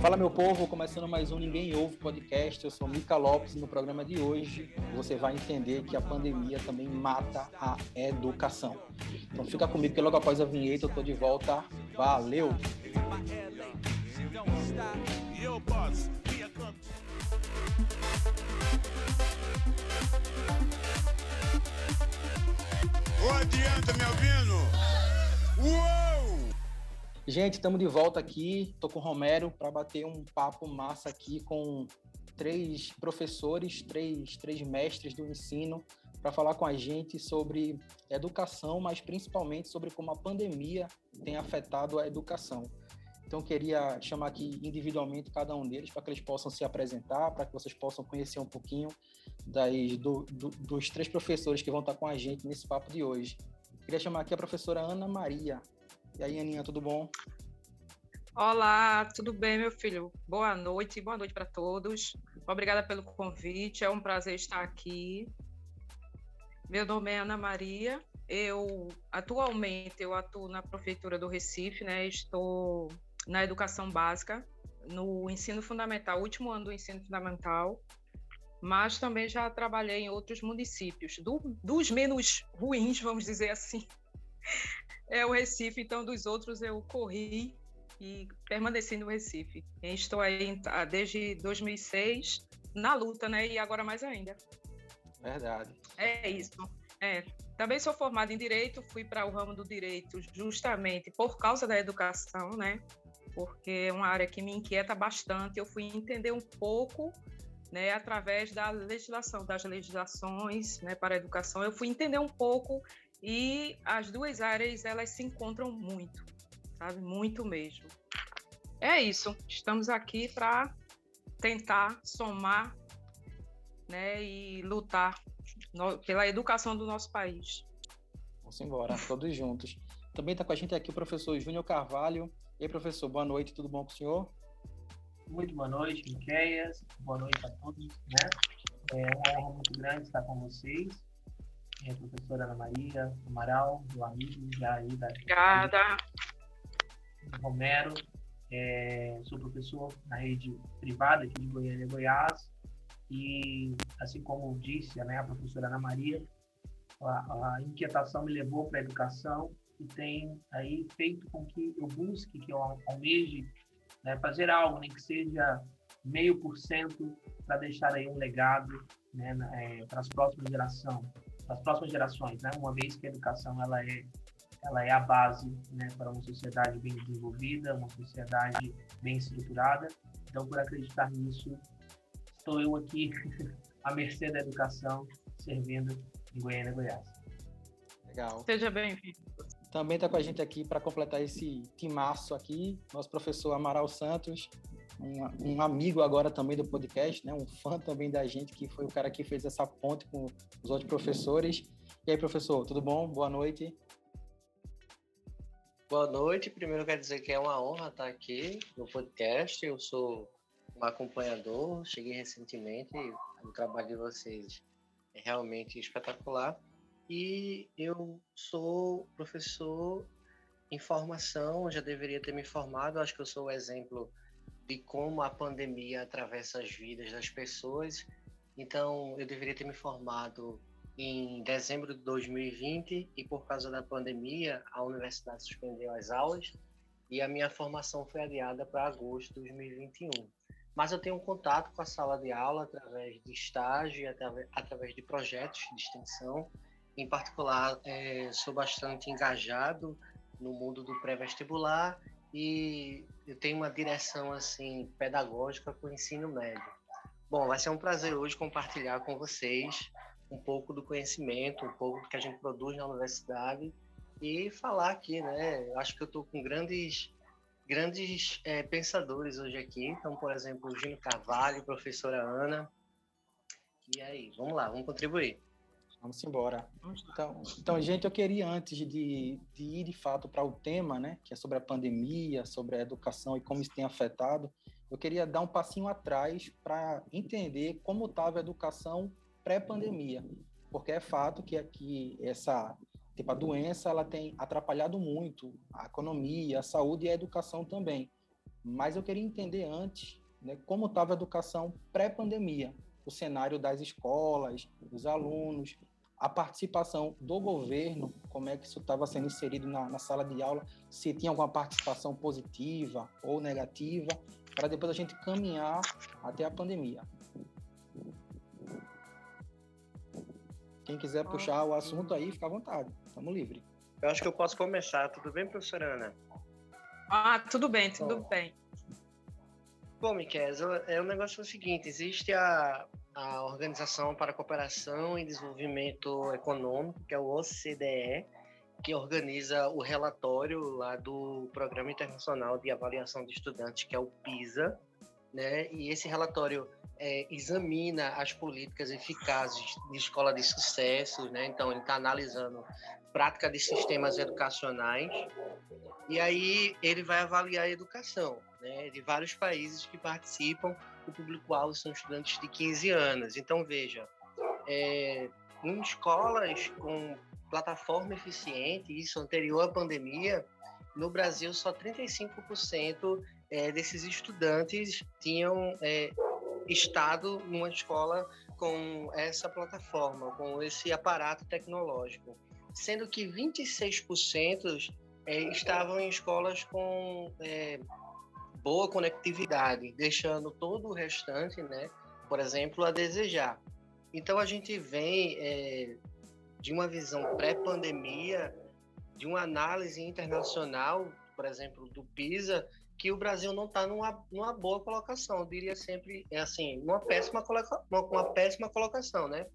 Fala meu povo, começando mais um Ninguém Ouve podcast. Eu sou Mica Lopes e no programa de hoje você vai entender que a pandemia também mata a educação. Então fica comigo que logo após a vinheta eu tô de volta. Valeu! Adianta, me ouvindo? Uou! Gente, estamos de volta aqui. Tô com o Romero para bater um papo massa aqui com três professores, três, três mestres do ensino para falar com a gente sobre educação, mas principalmente sobre como a pandemia tem afetado a educação. Então, queria chamar aqui individualmente cada um deles para que eles possam se apresentar, para que vocês possam conhecer um pouquinho das, do, do, dos três professores que vão estar com a gente nesse papo de hoje. Queria chamar aqui a professora Ana Maria. E aí, Aninha, tudo bom? Olá, tudo bem, meu filho? Boa noite, boa noite para todos. Obrigada pelo convite, é um prazer estar aqui. Meu nome é Ana Maria. Eu atualmente eu atuo na prefeitura do Recife, né? Estou na educação básica, no ensino fundamental, último ano do ensino fundamental, mas também já trabalhei em outros municípios, do, dos menos ruins, vamos dizer assim, é o Recife, então dos outros eu corri e permaneci no Recife. Estou aí ah, desde 2006 na luta, né? E agora mais ainda. Verdade. É isso. É. Também sou formada em direito, fui para o ramo do direito justamente por causa da educação, né? Porque é uma área que me inquieta bastante. Eu fui entender um pouco né, através da legislação, das legislações né, para a educação, eu fui entender um pouco e as duas áreas elas se encontram muito, sabe? Muito mesmo. É isso. Estamos aqui para tentar somar, né, e lutar no, pela educação do nosso país. Vamos embora, todos juntos. Também está com a gente aqui o professor Júnior Carvalho. E aí, professor, boa noite, tudo bom com o senhor? Muito boa noite, Miqueias. Boa noite a todos. Né? É uma honra muito grande estar com vocês é, professora Ana Maria Amaral, do amigo já aí da. Obrigada. Romero, é, sou professor na rede privada aqui de Goiânia, Goiás, e assim como disse né, a professora Ana Maria, a, a inquietação me levou para a educação e tem aí feito com que eu busque, que eu almeje né, fazer algo, nem que seja meio por cento, para deixar aí um legado né, é, para as próximas gerações das próximas gerações, né? Uma vez que a educação ela é ela é a base, né, para uma sociedade bem desenvolvida, uma sociedade bem estruturada. Então, por acreditar nisso, estou eu aqui à mercê da educação, servindo em Goiânia, Goiás. Legal. Seja bem-vindo. Também está com a gente aqui para completar esse timaço aqui, nosso professor Amaral Santos, um, um, amigo agora também do podcast, né? um fã também da gente, que foi o cara que fez essa ponte com os outros professores. E aí, professor, tudo bom? Boa noite. Boa noite. Primeiro quero dizer que é uma honra estar aqui no podcast. Eu sou um acompanhador, cheguei recentemente, o trabalho de vocês é realmente espetacular. E eu sou professor em formação, já deveria ter me formado, acho que eu sou o exemplo de como a pandemia atravessa as vidas das pessoas. Então, eu deveria ter me formado em dezembro de 2020 e por causa da pandemia, a universidade suspendeu as aulas e a minha formação foi adiada para agosto de 2021. Mas eu tenho um contato com a sala de aula através de estágio e através de projetos de extensão. Em particular, é, sou bastante engajado no mundo do pré-vestibular e eu tenho uma direção assim pedagógica com o ensino médio. Bom, vai ser um prazer hoje compartilhar com vocês um pouco do conhecimento, um pouco do que a gente produz na universidade e falar aqui, né? Acho que eu estou com grandes grandes é, pensadores hoje aqui. Então, por exemplo, o Gino Carvalho, professora Ana. E aí, vamos lá, vamos contribuir. Vamos embora. Então, então, gente, eu queria, antes de, de ir de fato para o tema, né, que é sobre a pandemia, sobre a educação e como isso tem afetado, eu queria dar um passinho atrás para entender como estava a educação pré-pandemia. Porque é fato que aqui essa tipo, a doença ela tem atrapalhado muito a economia, a saúde e a educação também. mas eu queria entender antes né, como estava a educação pré-pandemia, o cenário das escolas, dos alunos, a participação do governo, como é que isso estava sendo inserido na, na, sala de aula, se tinha alguma participação positiva ou negativa, para depois a gente caminhar até a pandemia. Quem quiser puxar o assunto aí, fica à vontade, estamos livres. Eu acho que eu posso começar, tudo bem, professora Ana? Ah, tudo bem, tudo Bom. bem. Bom, Miquel, é o negócio é o seguinte, existe a, a Organização para a Cooperação e Desenvolvimento Econômico, que é o OCDE, que organiza o relatório lá do Programa Internacional de Avaliação de Estudantes, que é o PISA, né? E esse relatório é, examina as políticas eficazes de escola de sucesso, né? Então ele está analisando prática de sistemas educacionais e aí ele vai avaliar a educação, né? De vários países que participam o público-alvo são estudantes de 15 anos. Então, veja, é, em escolas com plataforma eficiente, isso anterior à pandemia, no Brasil só 35% é, desses estudantes tinham é, estado numa escola com essa plataforma, com esse aparato tecnológico, sendo que 26% é, estavam em escolas com é, boa conectividade, deixando todo o restante, né, por exemplo, a desejar. Então a gente vem é, de uma visão pré-pandemia, de uma análise internacional, por exemplo, do PISA, que o Brasil não está numa, numa boa colocação. Eu diria sempre, é assim, uma péssima, coloca, uma, uma péssima colocação, né?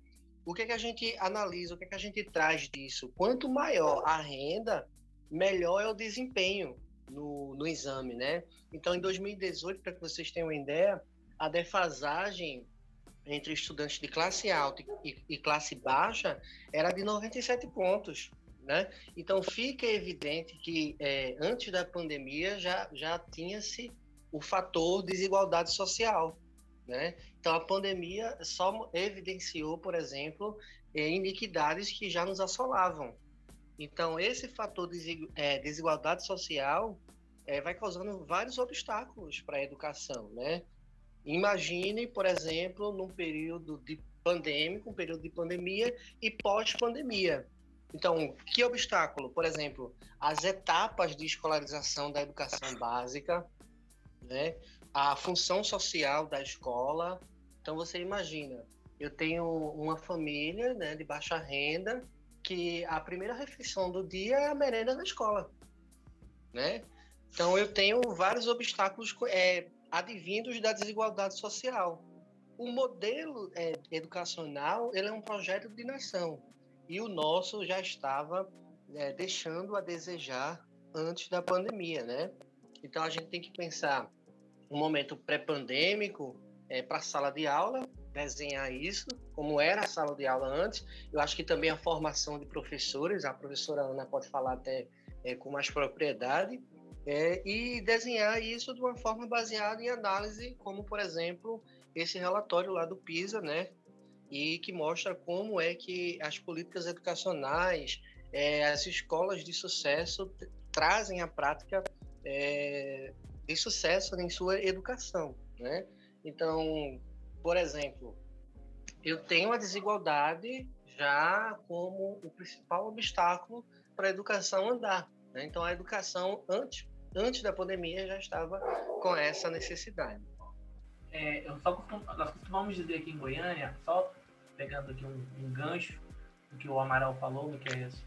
O que, é que a gente analisa, o que, é que a gente traz disso? Quanto maior a renda, melhor é o desempenho no, no exame, né? Então, em 2018, para que vocês tenham uma ideia, a defasagem entre estudantes de classe alta e, e classe baixa era de 97 pontos. Né? Então fica evidente que é, antes da pandemia já, já tinha-se o fator desigualdade social. Né? Então a pandemia só evidenciou, por exemplo, é, iniquidades que já nos assolavam. Então esse fator de é, desigualdade social é, vai causando vários obstáculos para a educação, né? Imagine, por exemplo, num período de pandêmico, um período de pandemia e pós-pandemia. Então, que obstáculo? Por exemplo, as etapas de escolarização da educação básica, né? a função social da escola. Então, você imagina, eu tenho uma família né, de baixa renda que a primeira refeição do dia é a merenda na escola, né? Então, eu tenho vários obstáculos é, advindos da desigualdade social. O modelo é, educacional ele é um projeto de nação e o nosso já estava é, deixando a desejar antes da pandemia, né? Então a gente tem que pensar um momento pré-pandêmico é, para a sala de aula, desenhar isso, como era a sala de aula antes. Eu acho que também a formação de professores, a professora Ana pode falar até é, com mais propriedade, é, e desenhar isso de uma forma baseada em análise, como, por exemplo, esse relatório lá do PISA, né? E que mostra como é que as políticas educacionais, é, as escolas de sucesso trazem a prática é, de sucesso em sua educação, né? Então, por exemplo, eu tenho a desigualdade já como o principal obstáculo para a educação andar. Né? Então, a educação, antes antes da pandemia já estava com essa necessidade. É, eu só costum, nós costumamos dizer aqui em Goiânia, só pegando aqui um, um gancho do que o Amaral falou, que é isso,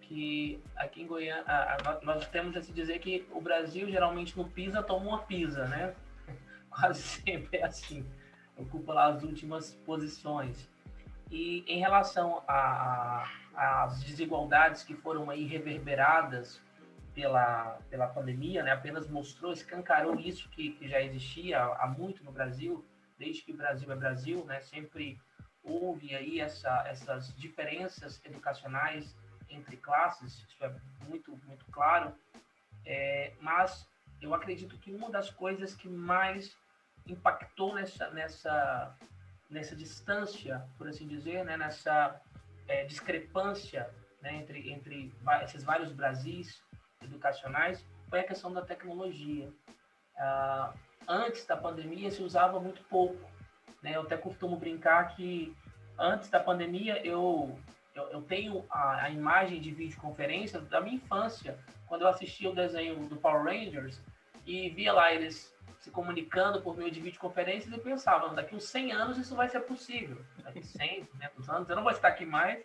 que aqui em Goiânia a, a, nós temos a se dizer que o Brasil geralmente no PISA toma uma PISA, né? Quase sempre é assim, ocupa lá as últimas posições. E em relação às desigualdades que foram aí reverberadas pela, pela pandemia, né, apenas mostrou, escancarou isso que, que já existia há muito no Brasil, desde que o Brasil é Brasil, né, sempre houve aí essa, essas diferenças educacionais entre classes, isso é muito, muito claro, é, mas eu acredito que uma das coisas que mais impactou nessa, nessa, nessa distância, por assim dizer, né, nessa é, discrepância né, entre, entre esses vários Brasis, educacionais foi a questão da tecnologia. uh, antes da pandemia se usava muito pouco. Né? Eu até costumo brincar que antes da pandemia eu, eu, eu tenho a, a, imagem de videoconferência da minha infância, quando eu assistia o desenho do Power Rangers e via lá eles se comunicando por meio de videoconferências e pensava, daqui uns 100 anos isso vai ser possível. Daqui 100, 200 anos eu não vou estar aqui mais,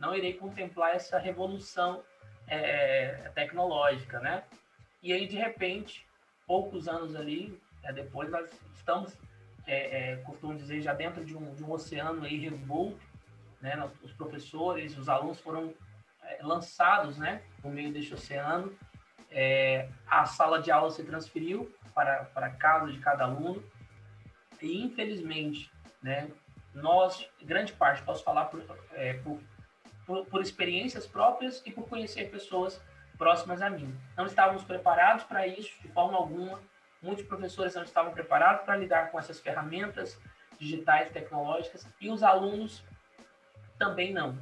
não irei contemplar essa revolução é, tecnológica, né? E aí, de repente, poucos anos ali é, depois, nós estamos, é, é, costumo dizer, já dentro de um, de um oceano aí revolto, né? Os professores, os alunos foram lançados, né? No meio deste oceano. A sala de aula se transferiu para, para casa de cada aluno e, infelizmente, né? Nós, grande parte, posso falar por, é, por por, por experiências próprias e por conhecer pessoas próximas a mim. Não estávamos preparados para isso de forma alguma. Muitos professores não estavam preparados para lidar com essas ferramentas digitais tecnológicas e os alunos também não.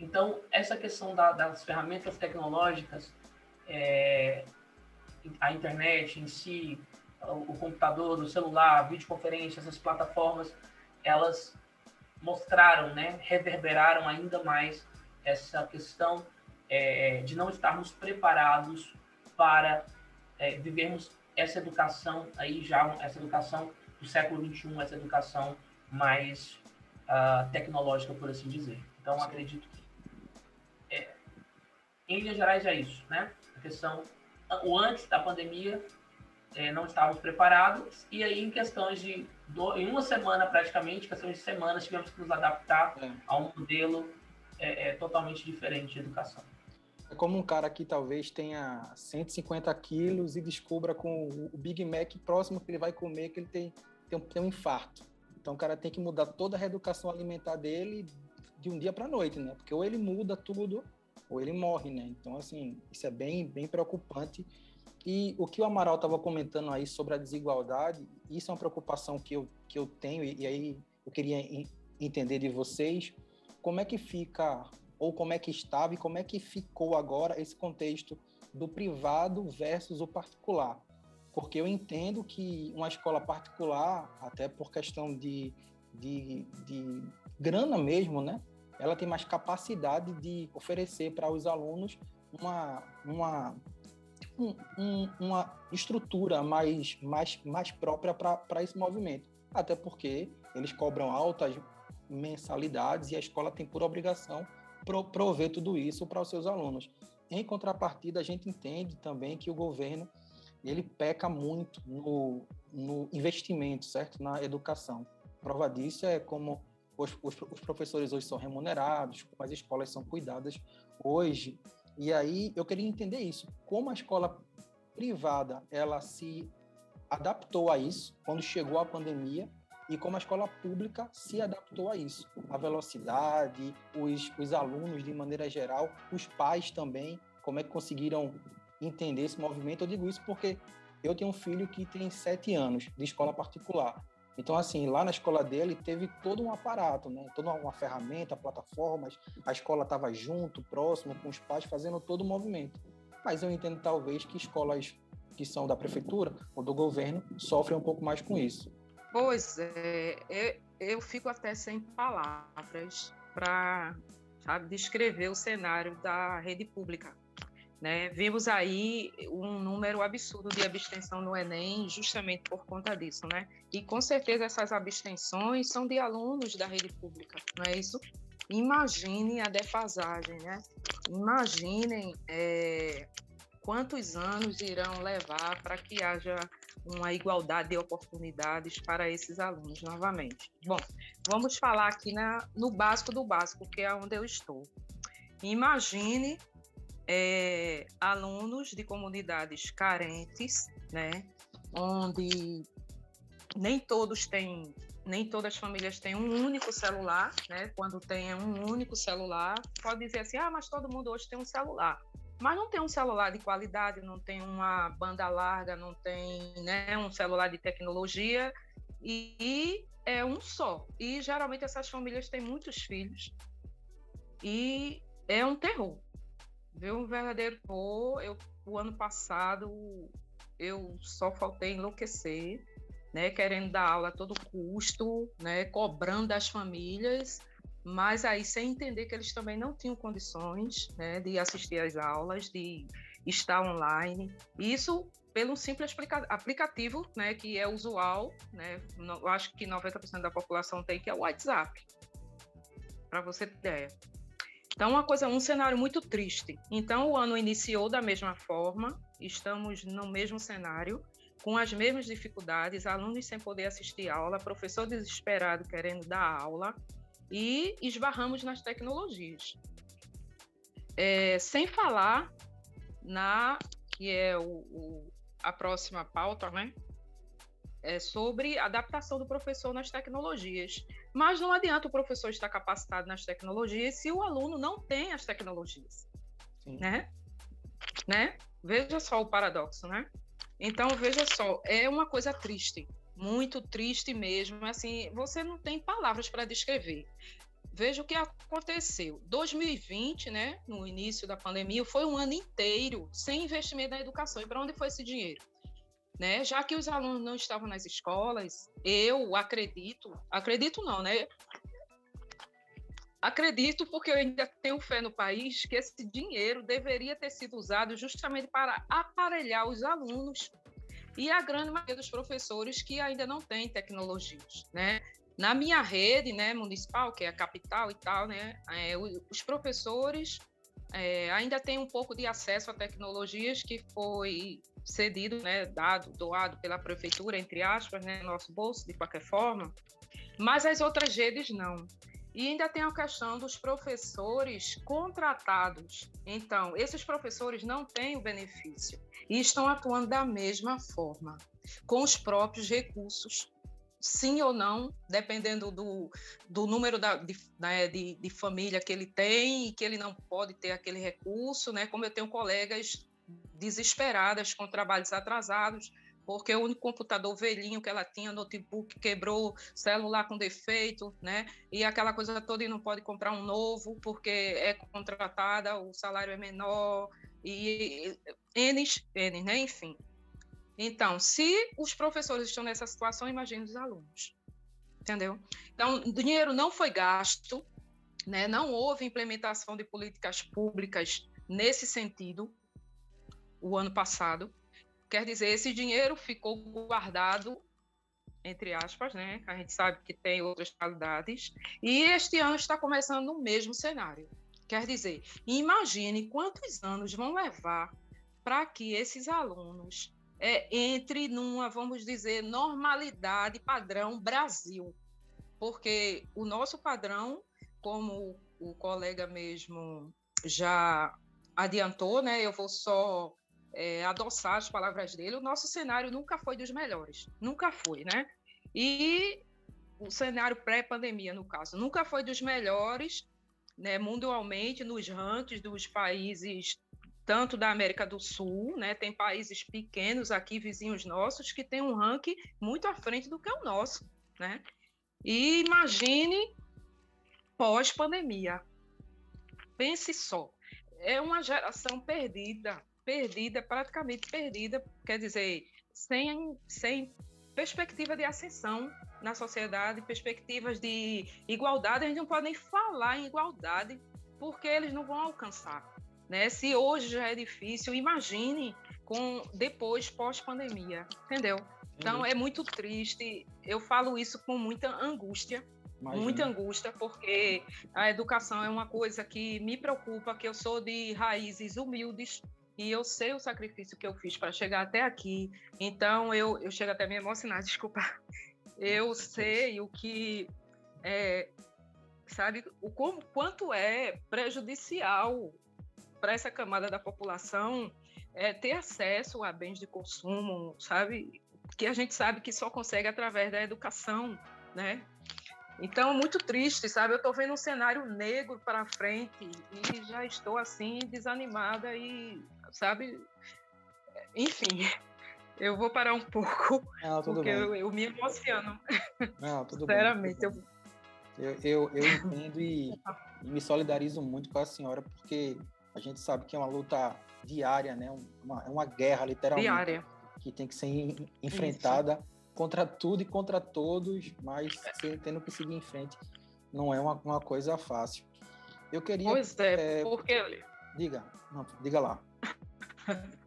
Então, essa questão da, das ferramentas tecnológicas, é, a internet em si, o, computador, o celular, a videoconferência, essas plataformas, elas mostraram, né, reverberaram ainda mais essa questão é, de não estarmos preparados para é, vivermos essa educação aí já essa educação do século 21 essa educação mais uh, tecnológica por assim dizer. Então acredito que é, em linhas gerais é isso né? A questão o antes da pandemia é, não estávamos preparados e aí em questões de do, em uma semana praticamente questões de semanas tivemos que nos adaptar é. a um modelo é, é totalmente diferente de educação. É como um cara que talvez tenha 150 quilos e descubra com o Big Mac próximo que ele vai comer que ele tem, tem, um, tem um infarto. Então o cara tem que mudar toda a reeducação alimentar dele de um dia para a noite, né? Porque ou ele muda tudo ou ele morre, né? Então, assim, isso é bem, bem preocupante. E o que o Amaral estava comentando aí sobre a desigualdade, isso é uma preocupação que eu, que eu tenho, e, e aí eu queria entender de vocês como é que fica, ou como é que estava e como é que ficou agora esse contexto do privado versus o particular. Porque eu entendo que uma escola particular, até por questão de, de, de grana mesmo, né? Ela tem mais capacidade de oferecer para os alunos uma, uma, um, um, uma estrutura mais, mais, mais própria para esse movimento. Até porque eles cobram altas mensalidades e a escola tem por obrigação prover tudo isso para os seus alunos. Em contrapartida, a gente entende também que o governo ele peca muito no, no investimento, certo, na educação. Prova disso é como os, os, os, professores hoje são remunerados, como as escolas são cuidadas hoje. E aí eu queria entender isso, como a escola privada ela se adaptou a isso quando chegou a pandemia e como a escola pública se adaptou a isso. A velocidade, os, os alunos de maneira geral, os pais também, como é que conseguiram entender esse movimento. Eu digo isso porque eu tenho um filho que tem sete anos de escola particular. Então, assim, lá na escola dele teve todo um aparato, né? Toda uma ferramenta, plataformas, a escola estava junto, próximo, com os pais, fazendo todo o movimento. Mas eu entendo, talvez, que escolas que são da prefeitura ou do governo sofrem um pouco mais com isso. Pois é, eu, eu fico até sem palavras para descrever o cenário da rede pública. Né? Vimos aí um número absurdo de abstenção no Enem justamente por conta disso, né? E com certeza essas abstenções são de alunos da rede pública, não é isso? Imagine a defasagem, né? Imaginem é, quantos anos irão levar para que haja uma igualdade de oportunidades para esses alunos novamente. Bom, vamos falar aqui na, no básico do básico, que é onde eu estou. Imagine é, alunos de comunidades carentes, né, onde nem todos têm, nem todas as famílias têm um único celular, né? Quando tem um único celular, pode dizer assim, ah, mas todo mundo hoje tem um celular mas não tem um celular de qualidade, não tem uma banda larga, não tem né, um celular de tecnologia e, e é um só. E geralmente essas famílias têm muitos filhos e é um terror. Viu? Um verdadeiro terror. Eu, o ano passado eu só faltei enlouquecer, né, querendo dar aula a todo custo, né, cobrando das famílias, mas aí sem entender que eles também não tinham condições né, de assistir às aulas, de estar online. Isso pelo simples aplicativo, né, que é usual, né, eu acho que 90% da população tem, que é o WhatsApp, para você ter ideia. Então, uma coisa, um cenário muito triste. Então, o ano iniciou da mesma forma, estamos no mesmo cenário, com as mesmas dificuldades, alunos sem poder assistir aula, professor desesperado querendo dar aula, e esbarramos nas tecnologias. É, sem falar na que é o, o, a próxima pauta, né? É sobre adaptação do professor nas tecnologias. Mas não adianta o professor estar capacitado nas tecnologias se o aluno não tem as tecnologias, Sim. né? né? Veja só o paradoxo, né? Então, veja só, é uma coisa triste, muito triste mesmo. Assim, você não tem palavras para descrever. Veja o que aconteceu. 2020, né, no início da pandemia, foi um ano inteiro sem investimento na educação. E para onde foi esse dinheiro? Né? Já que os alunos não estavam nas escolas, eu acredito, acredito não, né? Acredito porque eu ainda tenho fé no país que esse dinheiro deveria ter sido usado justamente para aparelhar os alunos e a grande maioria dos professores que ainda não têm tecnologias, né? Na minha rede, né, municipal, que é a capital e tal, né, é, os professores é, ainda têm um pouco de acesso a tecnologias que foi cedido, né, dado, doado pela prefeitura, entre aspas, né, nosso bolso, de qualquer forma, mas as outras redes não. E ainda tem a questão dos professores contratados. Então, esses professores não têm o benefício e estão atuando da mesma forma, com os próprios recursos, sim ou não, dependendo do, do número da, de, né, de, de família que ele tem e que ele não pode ter aquele recurso, né? Como eu tenho colegas desesperadas com trabalhos atrasados, porque o único computador velhinho que ela tinha, notebook quebrou, celular com defeito, né? E aquela coisa toda e não pode comprar um novo porque é contratada, o salário é menor e N, N né? Enfim. Então, se os professores estão nessa situação, imagine os alunos. Entendeu? Então, o dinheiro não foi gasto, né? Não houve implementação de políticas públicas nesse sentido, o ano passado. Quer dizer, esse dinheiro ficou guardado, entre aspas, né? A gente sabe que tem outras qualidades. E este ano está começando no mesmo cenário. Quer dizer, imagine quantos anos vão levar para que esses alunos é, entre numa, vamos dizer, normalidade padrão Brasil. Porque o nosso padrão, como o colega mesmo já adiantou, né? Eu vou só é, adoçar as palavras dele, o nosso cenário nunca foi dos melhores, nunca foi, né? E o cenário pré-pandemia, no caso, nunca foi dos melhores, né, mundialmente, nos rankings dos países, tanto da América do Sul, né, tem países pequenos aqui, vizinhos nossos, que tem um ranking muito à frente do que o nosso, né? E imagine pós-pandemia. Pense só, é uma geração perdida, perdida, praticamente perdida, quer dizer, sem, sem perspectiva de ascensão na sociedade, perspectivas de igualdade, a gente não pode nem falar em igualdade, porque eles não vão alcançar. Né? Se hoje já é difícil, imagine com depois pós-pandemia, entendeu? Então uhum. é muito triste. Eu falo isso com muita angústia, Imagina. muita angústia, porque a educação é uma coisa que me preocupa, que eu sou de raízes humildes, e eu sei o sacrifício que eu fiz para chegar até aqui. Então eu, eu chego até a me emocionar, desculpa. Eu sei o que é, sabe, o como, quanto é prejudicial para essa camada da população é, ter acesso a bens de consumo, sabe? Que a gente sabe que só consegue através da educação, né? Então, muito triste, sabe? Eu estou vendo um cenário negro para frente e já estou assim desanimada e sabe? Enfim, eu vou parar um pouco, Não, porque eu, eu, me emociono. Não, tudo Sinceramente, bem. Eu... Eu, eu, eu entendo e, e, me solidarizo muito com a senhora, porque a gente sabe que é uma luta diária, né? Uma, é uma guerra, literalmente. Diária. que tem que ser enfrentada Isso. contra tudo e contra todos, mas tendo que seguir em frente não é uma, uma coisa fácil. Eu queria. Pois é, é porque. Diga, não, diga lá.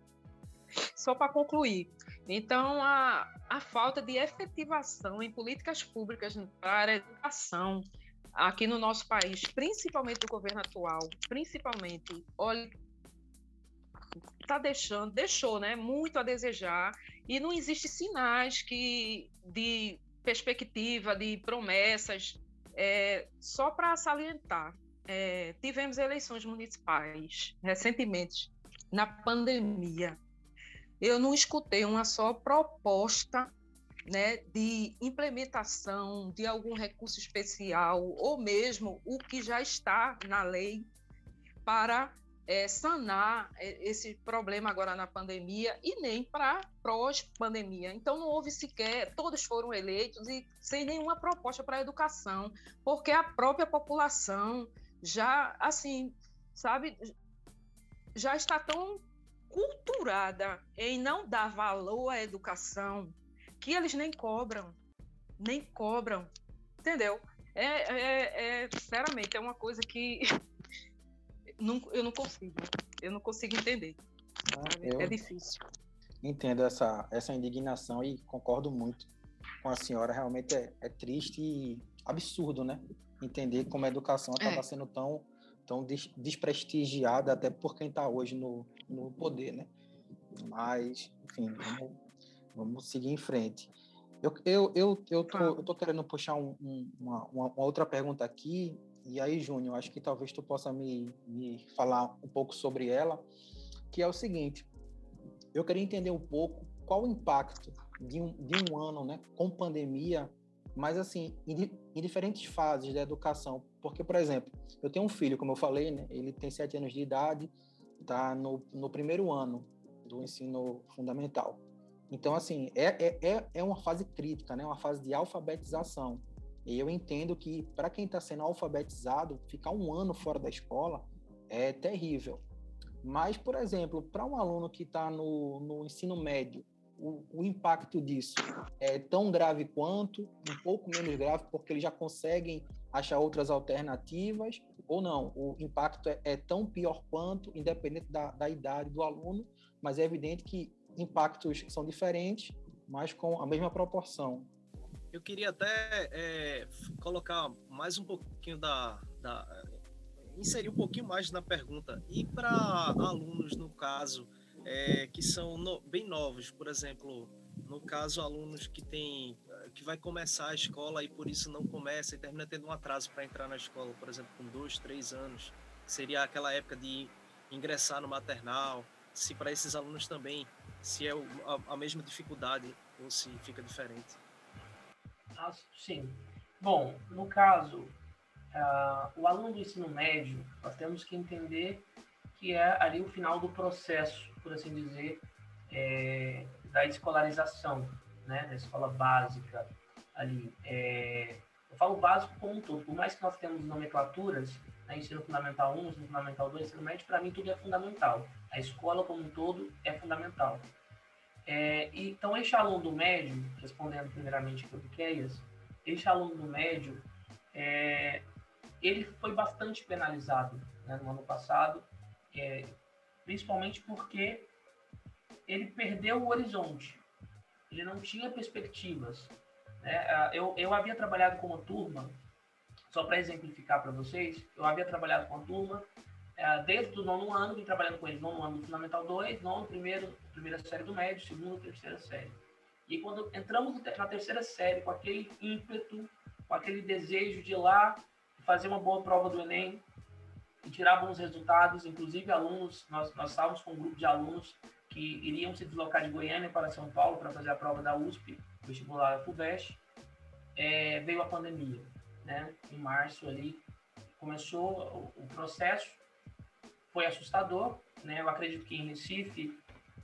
Só para concluir. Então, a, a falta de efetivação em políticas públicas para a educação aqui no nosso país, principalmente do governo atual, principalmente, olha, está deixando, deixou, né, muito a desejar e não existe sinais que de perspectiva, de promessas, é, só para salientar, é, tivemos eleições municipais recentemente na pandemia. Eu não escutei uma só proposta né, de implementação de algum recurso especial ou mesmo o que já está na lei para é, sanar é, esse problema agora na pandemia e nem para pós-pandemia. Então, não houve sequer, todos foram eleitos e sem nenhuma proposta para a educação, porque a própria população já, assim, sabe, já está tão culturada em não dar valor à educação que eles nem cobram, nem cobram, entendeu? É, é, é sinceramente, é uma coisa que não, eu não consigo, eu não consigo entender. Ah, é difícil. Entendo essa, essa indignação e concordo muito com a senhora. Realmente é, é triste e absurdo, né? Entender como a educação acaba é. sendo tão, tão des, desprestigiada até por quem está hoje no, no poder, né? Mas, enfim, vamos, vamos seguir em frente. Eu, eu, eu, eu, tô, eu tô querendo puxar um, um, uma, uma, outra pergunta aqui, e aí, Júnior, acho que talvez tu possa me, me falar um pouco sobre ela, que é o seguinte, eu queria entender um pouco qual o impacto de um, de um ano né, com pandemia, mas assim, em, em, diferentes fases da educação. Porque, por exemplo, eu tenho um filho, como eu falei, né, ele tem sete anos de idade, está no, no primeiro ano do ensino fundamental. Então, assim, é, é, é, é uma fase crítica, né? uma fase de alfabetização. E eu entendo que, para quem está sendo alfabetizado, ficar um ano fora da escola é terrível. Mas, por exemplo, para um aluno que está no, no ensino médio, o, o, impacto disso é tão grave quanto, um pouco menos grave, porque eles já conseguem achar outras alternativas, ou não, o impacto é, é tão pior quanto, independente da, da idade do aluno, mas é evidente que impactos são diferentes, mas com a mesma proporção. Eu queria até é, colocar mais um pouquinho da, da, inserir um pouquinho mais na pergunta. E para alunos, no caso, é, que são no, bem novos, por exemplo, no caso, alunos que tem que vai começar a escola e por isso não começa e termina tendo um atraso para entrar na escola, por exemplo, com dois, três anos, seria aquela época de ingressar no maternal, se para esses alunos também, se é a, a mesma dificuldade ou se fica diferente. Ah, sim. Bom, no caso, uh, o aluno do ensino médio, nós temos que entender que é ali o final do processo, por assim dizer, é, da escolarização, né, da escola básica ali. É, eu falo básico como um todo, por mais que nós temos nomenclaturas, né, ensino fundamental 1, ensino fundamental 2, ensino médio, para mim tudo é fundamental. A escola como um todo é fundamental. É, então, este aluno do médio, respondendo primeiramente aqui o Piqueias, este aluno do médio, é, ele foi bastante penalizado né, no ano passado, é, principalmente porque ele perdeu o horizonte, ele não tinha perspectivas. Né? Eu, eu havia trabalhado com uma turma, só para exemplificar para vocês, eu havia trabalhado com uma turma desde o nono ano, vim trabalhando com eles, nono ano do Fundamental 2, nono, primeiro, primeira série do médio, segunda, terceira série. E quando entramos na terceira série, com aquele ímpeto, com aquele desejo de ir lá fazer uma boa prova do Enem e tirar bons resultados, inclusive alunos, nós, nós estávamos com um grupo de alunos que iriam se deslocar de Goiânia para São Paulo para fazer a prova da USP, vestibular da FUVEST, é, veio a pandemia, né? Em março ali começou o, o processo foi assustador, né? Eu acredito que em Recife,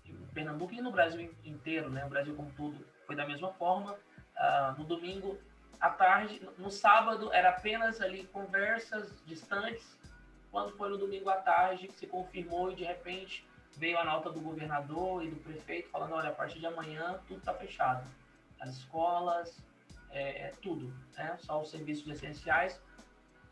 em Pernambuco e no Brasil inteiro, né? O Brasil como tudo foi da mesma forma. Uh, no domingo à tarde, no sábado era apenas ali conversas distantes. Quando foi no domingo à tarde que se confirmou e de repente veio a nota do governador e do prefeito falando, olha, a partir de amanhã tudo está fechado. As escolas, é, é, tudo, né? Só os serviços essenciais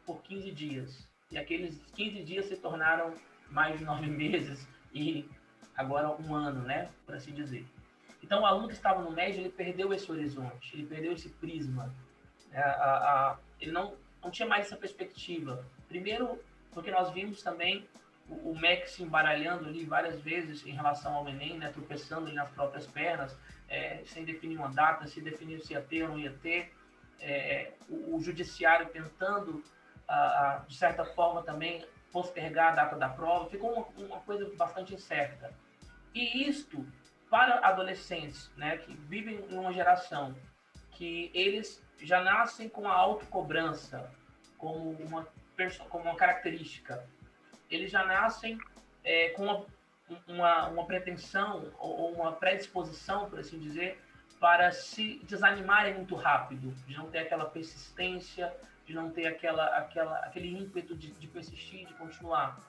por 15 dias. E aqueles 15 dias se tornaram mais de nove meses e agora um ano, né? Por assim dizer. Então, o aluno que estava no médio, ele perdeu esse horizonte, ele perdeu esse prisma. É, a, a, ele não, não tinha mais essa perspectiva. Primeiro, porque nós vimos também o, o MEC se embaralhando ali várias vezes em relação ao Enem, né, tropeçando nas próprias pernas, é, sem definir uma data, se definir se ia ter ou não ia ter. É, o, o, judiciário tentando, de certa forma, também postergar a data da prova, ficou uma, uma coisa bastante incerta. E isto, para adolescentes né, que vivem em uma geração que eles já nascem com a autocobrança como uma, como uma característica, eles já nascem é, com uma, uma, uma, pretensão ou uma predisposição, por assim dizer, para se desanimarem muito rápido, de não ter aquela persistência, de não ter aquela, aquela, aquele ímpeto de, de persistir, de continuar.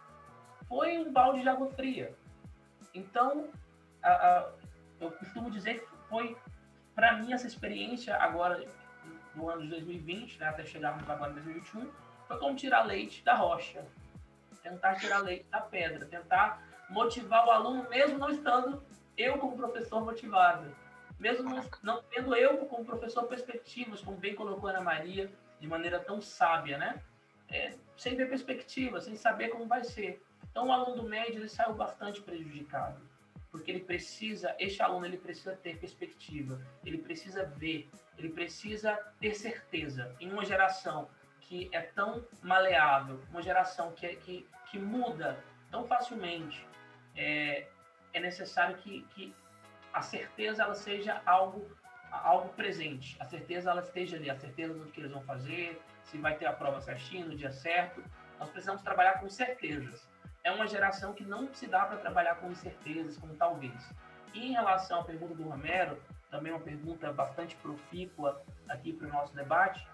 Foi um balde de água fria. Então, a, a, eu costumo dizer que foi, para mim, essa experiência agora, no ano de 2020, né, até chegarmos agora em 2021, foi como tirar leite da rocha tentar tirar leite da pedra, tentar motivar o aluno, mesmo não estando eu como professor motivado, mesmo não, tendo eu como professor perspectivas, como bem colocou Ana Maria, de maneira tão sábia, né? É, sem ver perspectiva, sem saber como vai ser. Então, o aluno do médio ele saiu bastante prejudicado, porque ele precisa, este aluno ele precisa ter perspectiva, ele precisa ver, ele precisa ter certeza. Em uma geração que é tão maleável, uma geração que, é, que, que muda tão facilmente, é, é necessário que, que a certeza ela seja algo algo presente, a certeza ela esteja ali, a certeza do que eles vão fazer, se vai ter a prova certinho, no dia certo. Nós precisamos trabalhar com certezas. É uma geração que não se dá para trabalhar com incertezas, como talvez. E em relação à pergunta do Romero, também uma pergunta bastante profícua aqui para o nosso debate,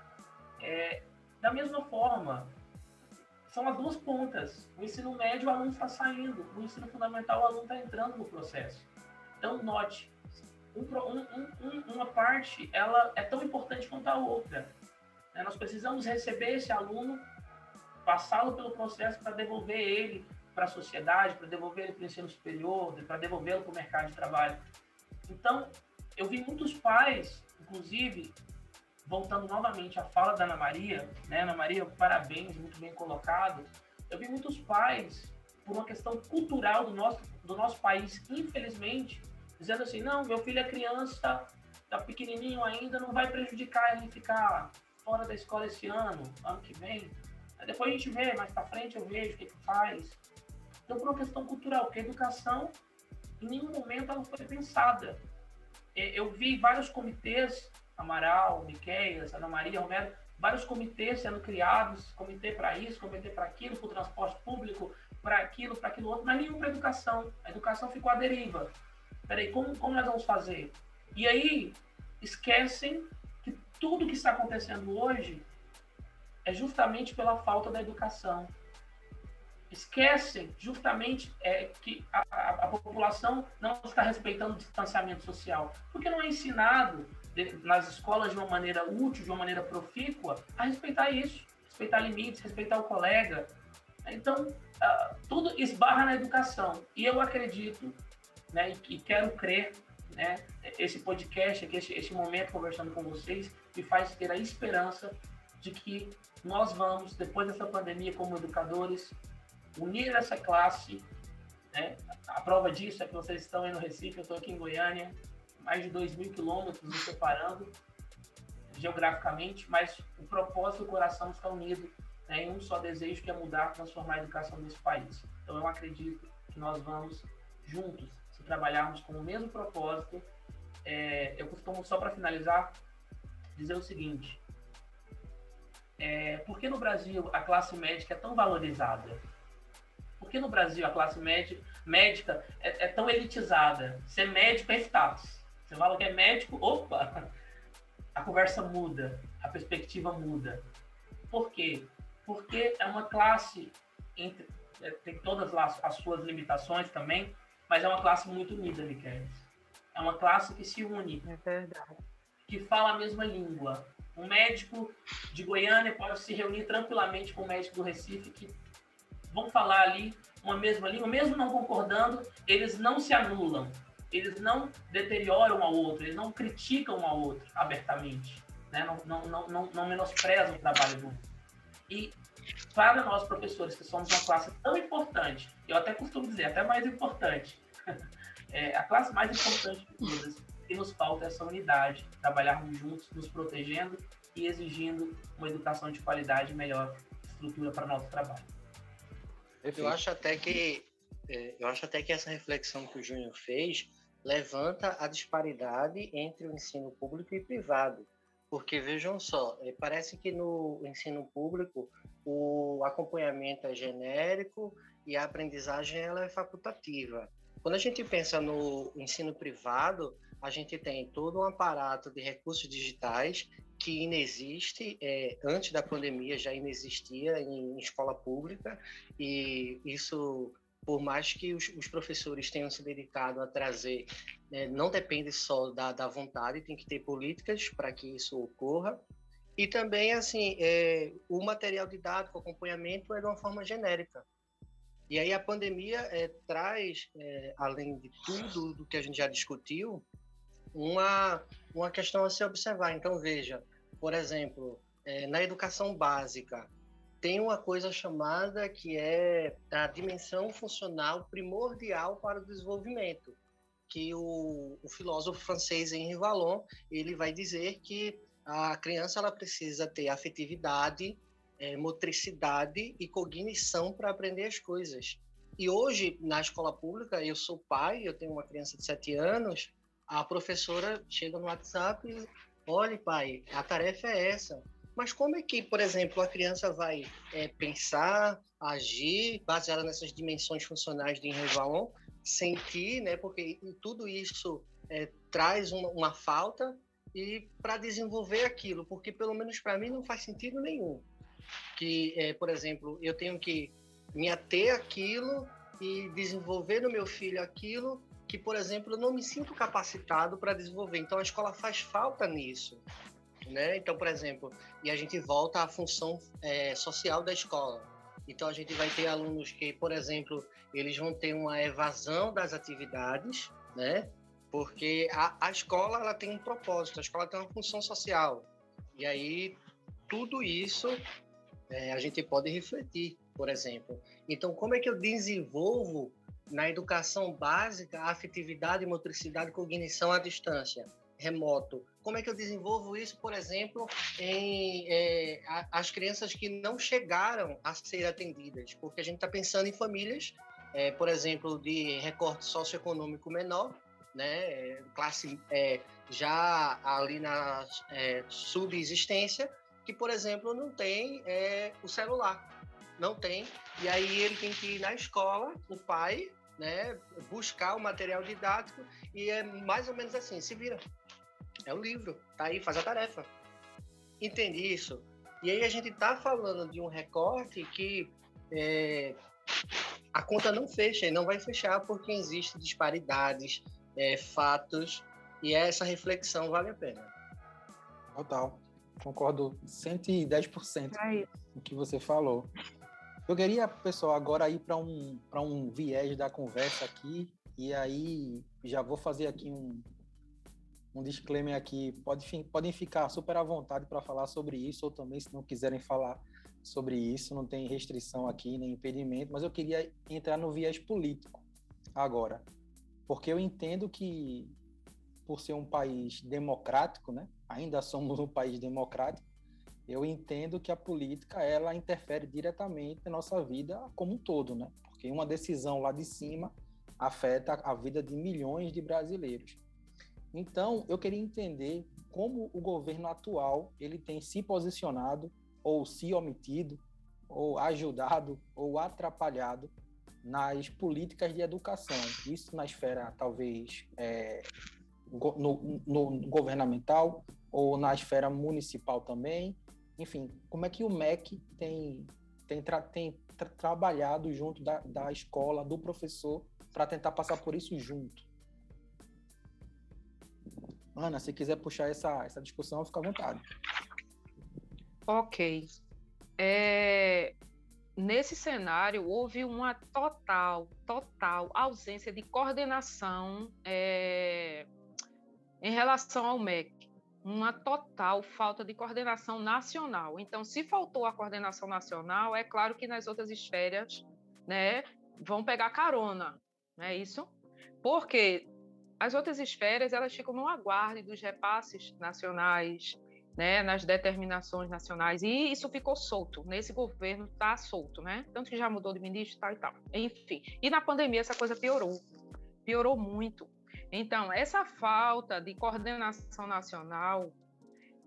é, da mesma forma, são as duas pontas. O ensino médio, o aluno está saindo. O ensino fundamental, o aluno está entrando no processo. Então, note, um, um, uma parte ela é tão importante quanto a outra. Né? Nós precisamos receber esse aluno, passá-lo pelo processo para devolver ele para a sociedade, para devolver ele para o ensino superior, para devolvê-lo para o mercado de trabalho. Então, eu vi muitos pais, inclusive, voltando novamente à fala da Ana Maria, né? Ana Maria, parabéns, muito bem colocado. Eu vi muitos pais, por uma questão cultural do nosso, do nosso país, infelizmente, dizendo assim: não, meu filho é criança, tá pequenininho ainda, não vai prejudicar ele ficar fora da escola esse ano, ano que vem. Aí depois a gente vê, mais para frente eu vejo o que, que faz. Então, por uma questão cultural, porque a educação, em nenhum momento ela foi pensada. Eu vi vários comitês Amaral, Miqueias, Ana Maria, Romero, vários comitês sendo criados, comitê para isso, comitê para aquilo, para o transporte público, para aquilo, para aquilo outro, mas nenhum para educação. A educação ficou à deriva. Peraí, como, como nós vamos fazer? E aí, esquecem que tudo que está acontecendo hoje é justamente pela falta da educação. Esquecem justamente é, que a, a, a população não está respeitando o distanciamento social, porque não é ensinado nas escolas de uma maneira útil, de uma maneira profícua, a respeitar isso, respeitar limites, respeitar o colega. Então, uh, tudo esbarra na educação. E eu acredito, né, e, quero crer, né, esse podcast, aqui, esse, esse momento conversando com vocês, me faz ter a esperança de que nós vamos, depois dessa pandemia, como educadores, unir essa classe. Né? A prova disso é que vocês estão aí no Recife, eu estou aqui em Goiânia, mais de 2 mil quilômetros nos separando geograficamente, mas o propósito e o coração estão unidos né, em um só desejo, que é mudar, transformar a educação desse país. Então, eu acredito que nós vamos juntos, trabalharmos com o mesmo propósito. É, eu costumo, só para finalizar, dizer o seguinte: é, por que no Brasil a classe médica é tão valorizada? Por que no Brasil a classe média, médica é, é tão elitizada? Ser médico é status. Você fala que é médico, opa, a conversa muda, a perspectiva muda. Por quê? Porque é uma classe, entre, é, tem todas as, as suas limitações também, mas é uma classe muito unida, Miquel. É uma classe que se une. É verdade. Que fala a mesma língua. Um médico de Goiânia pode se reunir tranquilamente com um médico do Recife que vão falar ali uma mesma língua, mesmo não concordando, eles não se anulam, eles não deterioram um ao outro, eles não criticam um ao outro abertamente, né? não, não, não, não, não menosprezam o trabalho do outro. E para nós, professores, que somos uma classe tão importante, eu até costumo dizer, até mais importante, é a classe mais importante de todas, que nos falta essa unidade, trabalharmos juntos, nos protegendo e exigindo uma educação de qualidade e melhor estrutura para o nosso trabalho. Eu acho até que é, eu acho até que essa reflexão que o Júnior fez levanta a disparidade entre o ensino público e privado. Porque vejam só, é, parece que no ensino público o acompanhamento é genérico e a aprendizagem ela é facultativa. Quando a gente pensa no ensino privado, a gente tem todo um aparato de recursos digitais que inexiste, é, antes da pandemia já inexistia em, em escola pública, e isso por mais que os, os, professores tenham se dedicado a trazer, né, não depende só da, da, vontade, tem que ter políticas para que isso ocorra. E também, assim, é, o material didático, o acompanhamento é de uma forma genérica. E aí a pandemia é, traz, é, além de tudo do que a gente já discutiu, uma, uma questão a se observar. Então, veja, por exemplo, é, na educação básica, tem uma coisa chamada que é a dimensão funcional primordial para o desenvolvimento, que o, o filósofo francês Henri Vallon ele vai dizer que a criança ela precisa ter afetividade, é, motricidade e cognição para aprender as coisas. E hoje, na escola pública, eu sou pai, eu tenho uma criança de 7 anos, a professora chega no WhatsApp e, olha, pai, a tarefa é essa. Mas como é que, por exemplo, a criança vai é, pensar, agir, baseada nessas dimensões funcionais de Henri Vallon, sentir, né? Porque tudo isso é, traz uma, uma falta e para desenvolver aquilo, porque pelo menos para mim não faz sentido nenhum. Que, é, por exemplo, eu tenho que me ater aquilo e desenvolver no meu filho aquilo que, por exemplo, eu não me sinto capacitado para desenvolver. Então a escola faz falta nisso. Né? Então, por exemplo, e a gente volta à função é, social da escola. Então, a gente vai ter alunos que, por exemplo, eles vão ter uma evasão das atividades, né? Porque a, a escola ela tem um propósito, a escola tem uma função social. E aí, tudo isso é, a gente pode refletir, por exemplo. Então, como é que eu desenvolvo na educação básica afetividade, motricidade cognição à distância? remoto. Como é que eu desenvolvo isso, por exemplo, em é, as crianças que não chegaram a ser atendidas? Porque a gente está pensando em famílias, é, por exemplo, de recorte socioeconômico menor, né, classe é, já ali na é, subsistência, que, por exemplo, não tem é, o celular. Não tem. E aí ele tem que ir na escola, o pai, né, buscar o material didático e é mais ou menos assim, se vira. É o livro, tá aí, faz a tarefa. Entende isso? E aí a gente tá falando de um recorte que é, a conta não fecha e não vai fechar porque existem disparidades, é, fatos, e essa reflexão vale a pena. Total. Concordo 110% é com o que você falou. Eu queria, pessoal, agora ir para um, um viés da conversa aqui, e aí já vou fazer aqui um, um disclaimer aqui. Pode, podem ficar super à vontade para falar sobre isso, ou também, se não quiserem falar sobre isso, não tem restrição aqui, nem impedimento, mas eu queria entrar no viés político agora. Porque eu entendo que, por ser um país democrático, né, ainda somos um país democrático, eu entendo que a política ela interfere diretamente na nossa vida como um todo, né? Porque uma decisão lá de cima afeta a vida de milhões de brasileiros. Então, eu queria entender como o governo atual ele tem se posicionado ou se omitido ou ajudado ou atrapalhado nas políticas de educação. Isso na esfera talvez é, no, no, governamental ou na esfera municipal também enfim, como é que o MEC tem tem, tra tem tra trabalhado junto da, da escola, do professor, para tentar passar por isso junto? Ana, se quiser puxar essa, essa discussão, fica à vontade. Ok. É, nesse cenário, houve uma total, total ausência de coordenação é, em relação ao MEC. Uma total falta de coordenação nacional. Então, se faltou a coordenação nacional, é claro que nas outras esferas né, vão pegar carona, não é isso? Porque as outras esferas elas ficam no aguardo dos repasses nacionais, né, nas determinações nacionais. E isso ficou solto. Nesse governo está solto, né? Tanto que já mudou de ministro, tal e tal. Enfim. E na pandemia essa coisa piorou. Piorou muito. Então, essa falta de coordenação nacional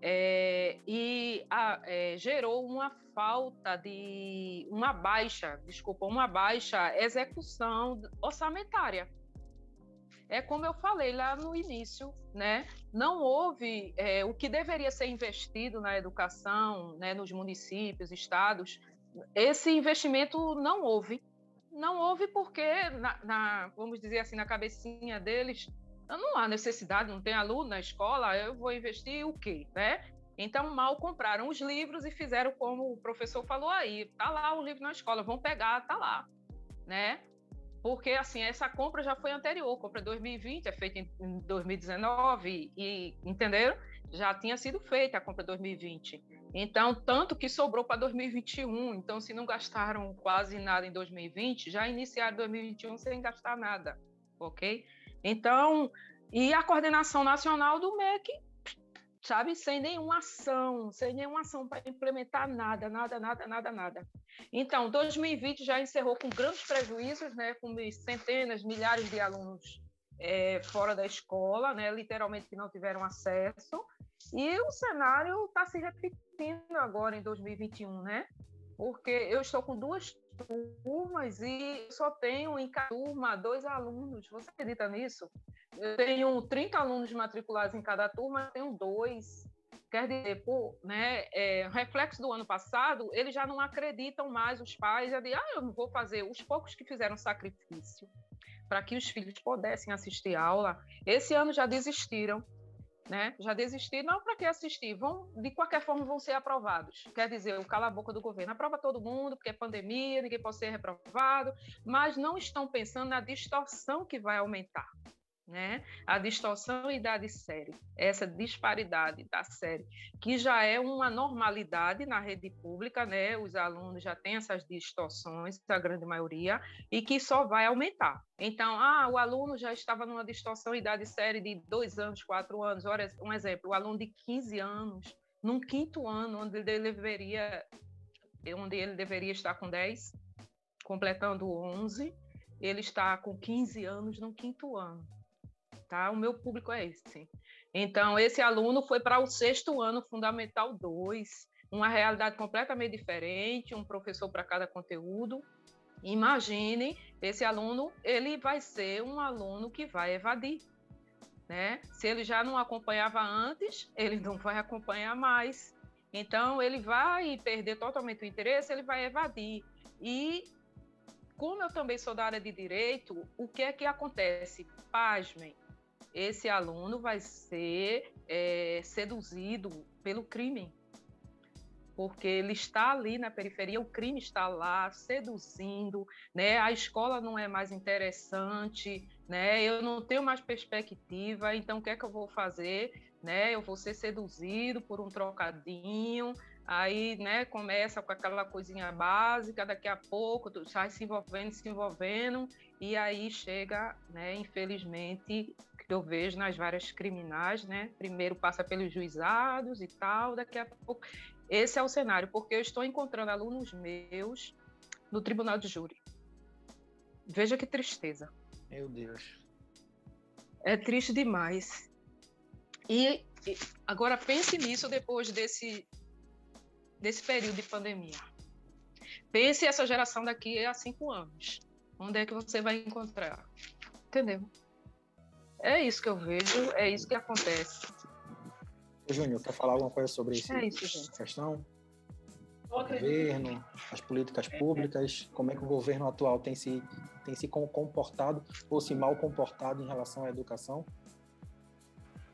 é, e a, é, gerou uma falta de uma baixa, desculpa, uma baixa execução orçamentária é como eu falei lá no início, né? Não houve é, o que deveria ser investido na educação, né, nos municípios, estados. Esse investimento não houve. Não houve porque, na, na, vamos dizer assim, na cabecinha deles, não há necessidade, não tem aluno na escola, eu vou investir o quê, né? Então, mal compraram os livros e fizeram como o professor falou aí, tá lá o livro na escola, vão pegar, tá lá, né? porque assim essa compra já foi anterior, compra 2020 é feita em 2019 e entenderam? Já tinha sido feita a compra 2020. Então, tanto que sobrou para 2021. Então, se não gastaram quase nada em 2020, já iniciaram 2021 sem gastar nada, ok? Então, e a coordenação nacional do MEC sabe? Sem nenhuma ação, sem nenhuma ação para implementar nada, nada, nada, nada, nada. Então, 2020 já encerrou com grandes prejuízos, né? Com centenas, milhares de alunos é, fora da escola, né? Literalmente que não tiveram acesso. E o cenário está se repetindo agora em 2021, né? Porque eu estou com duas turmas e só tenho em cada turma dois alunos. Você acredita nisso? Eu tenho 30 alunos matriculados em cada turma, tenho dois. Quer dizer, pô, né, é, reflexo do ano passado, eles já não acreditam mais, os pais já dizem, ah, eu não vou fazer. Os poucos que fizeram sacrifício para que os filhos pudessem assistir aula, esse ano já desistiram né? Já desistiram, não para que assistir, vão de qualquer forma vão ser aprovados. Quer dizer, o cala a boca do governo aprova todo mundo, porque é pandemia, ninguém pode ser reprovado, mas não estão pensando na distorção que vai aumentar né? A distorção e idade série, essa disparidade da série, que já é uma normalidade na rede pública, né? Os alunos já têm essas distorções, a grande maioria, e que só vai aumentar. Então, ah, o aluno já estava numa distorção idade série de dois anos, quatro anos. Olha, um exemplo, o aluno de 15 anos, num quinto ano, onde ele deveria, onde ele deveria estar com 10, completando 11, ele está com 15 anos no quinto ano tá? O meu público é esse. Então, esse aluno foi para o sexto ano Fundamental 2, uma realidade completamente diferente, um professor para cada conteúdo. Imagine, esse aluno, ele vai ser um aluno que vai evadir, né? Se ele já não acompanhava antes, ele não vai acompanhar mais. Então, ele vai perder totalmente o interesse, ele vai evadir. E como eu também sou da área de direito, o que é que acontece? Pasmem, esse aluno vai ser é, seduzido pelo crime, porque ele está ali na periferia, o crime está lá seduzindo, né? A escola não é mais interessante, né? Eu não tenho mais perspectiva, então o que é que eu vou fazer, né? Eu vou ser seduzido por um trocadinho, aí, né? Começa com aquela coisinha básica, daqui a pouco sai se envolvendo, se envolvendo, e aí chega, né? Infelizmente que eu vejo nas várias criminais, né? Primeiro passa pelos juizados e tal, daqui a pouco. Esse é o cenário, porque eu estou encontrando alunos meus no tribunal de júri. Veja que tristeza. Meu Deus. É triste demais. E, e agora pense nisso depois desse desse período de pandemia. Pense essa geração daqui a cinco anos. Onde é que você vai encontrar? Entendeu? É isso que eu vejo, é isso que acontece. Júnior, quer falar alguma coisa sobre isso? É isso, gente. questão? governo, as políticas públicas, como é que o governo atual tem se, tem se comportado ou se mal comportado em relação à educação?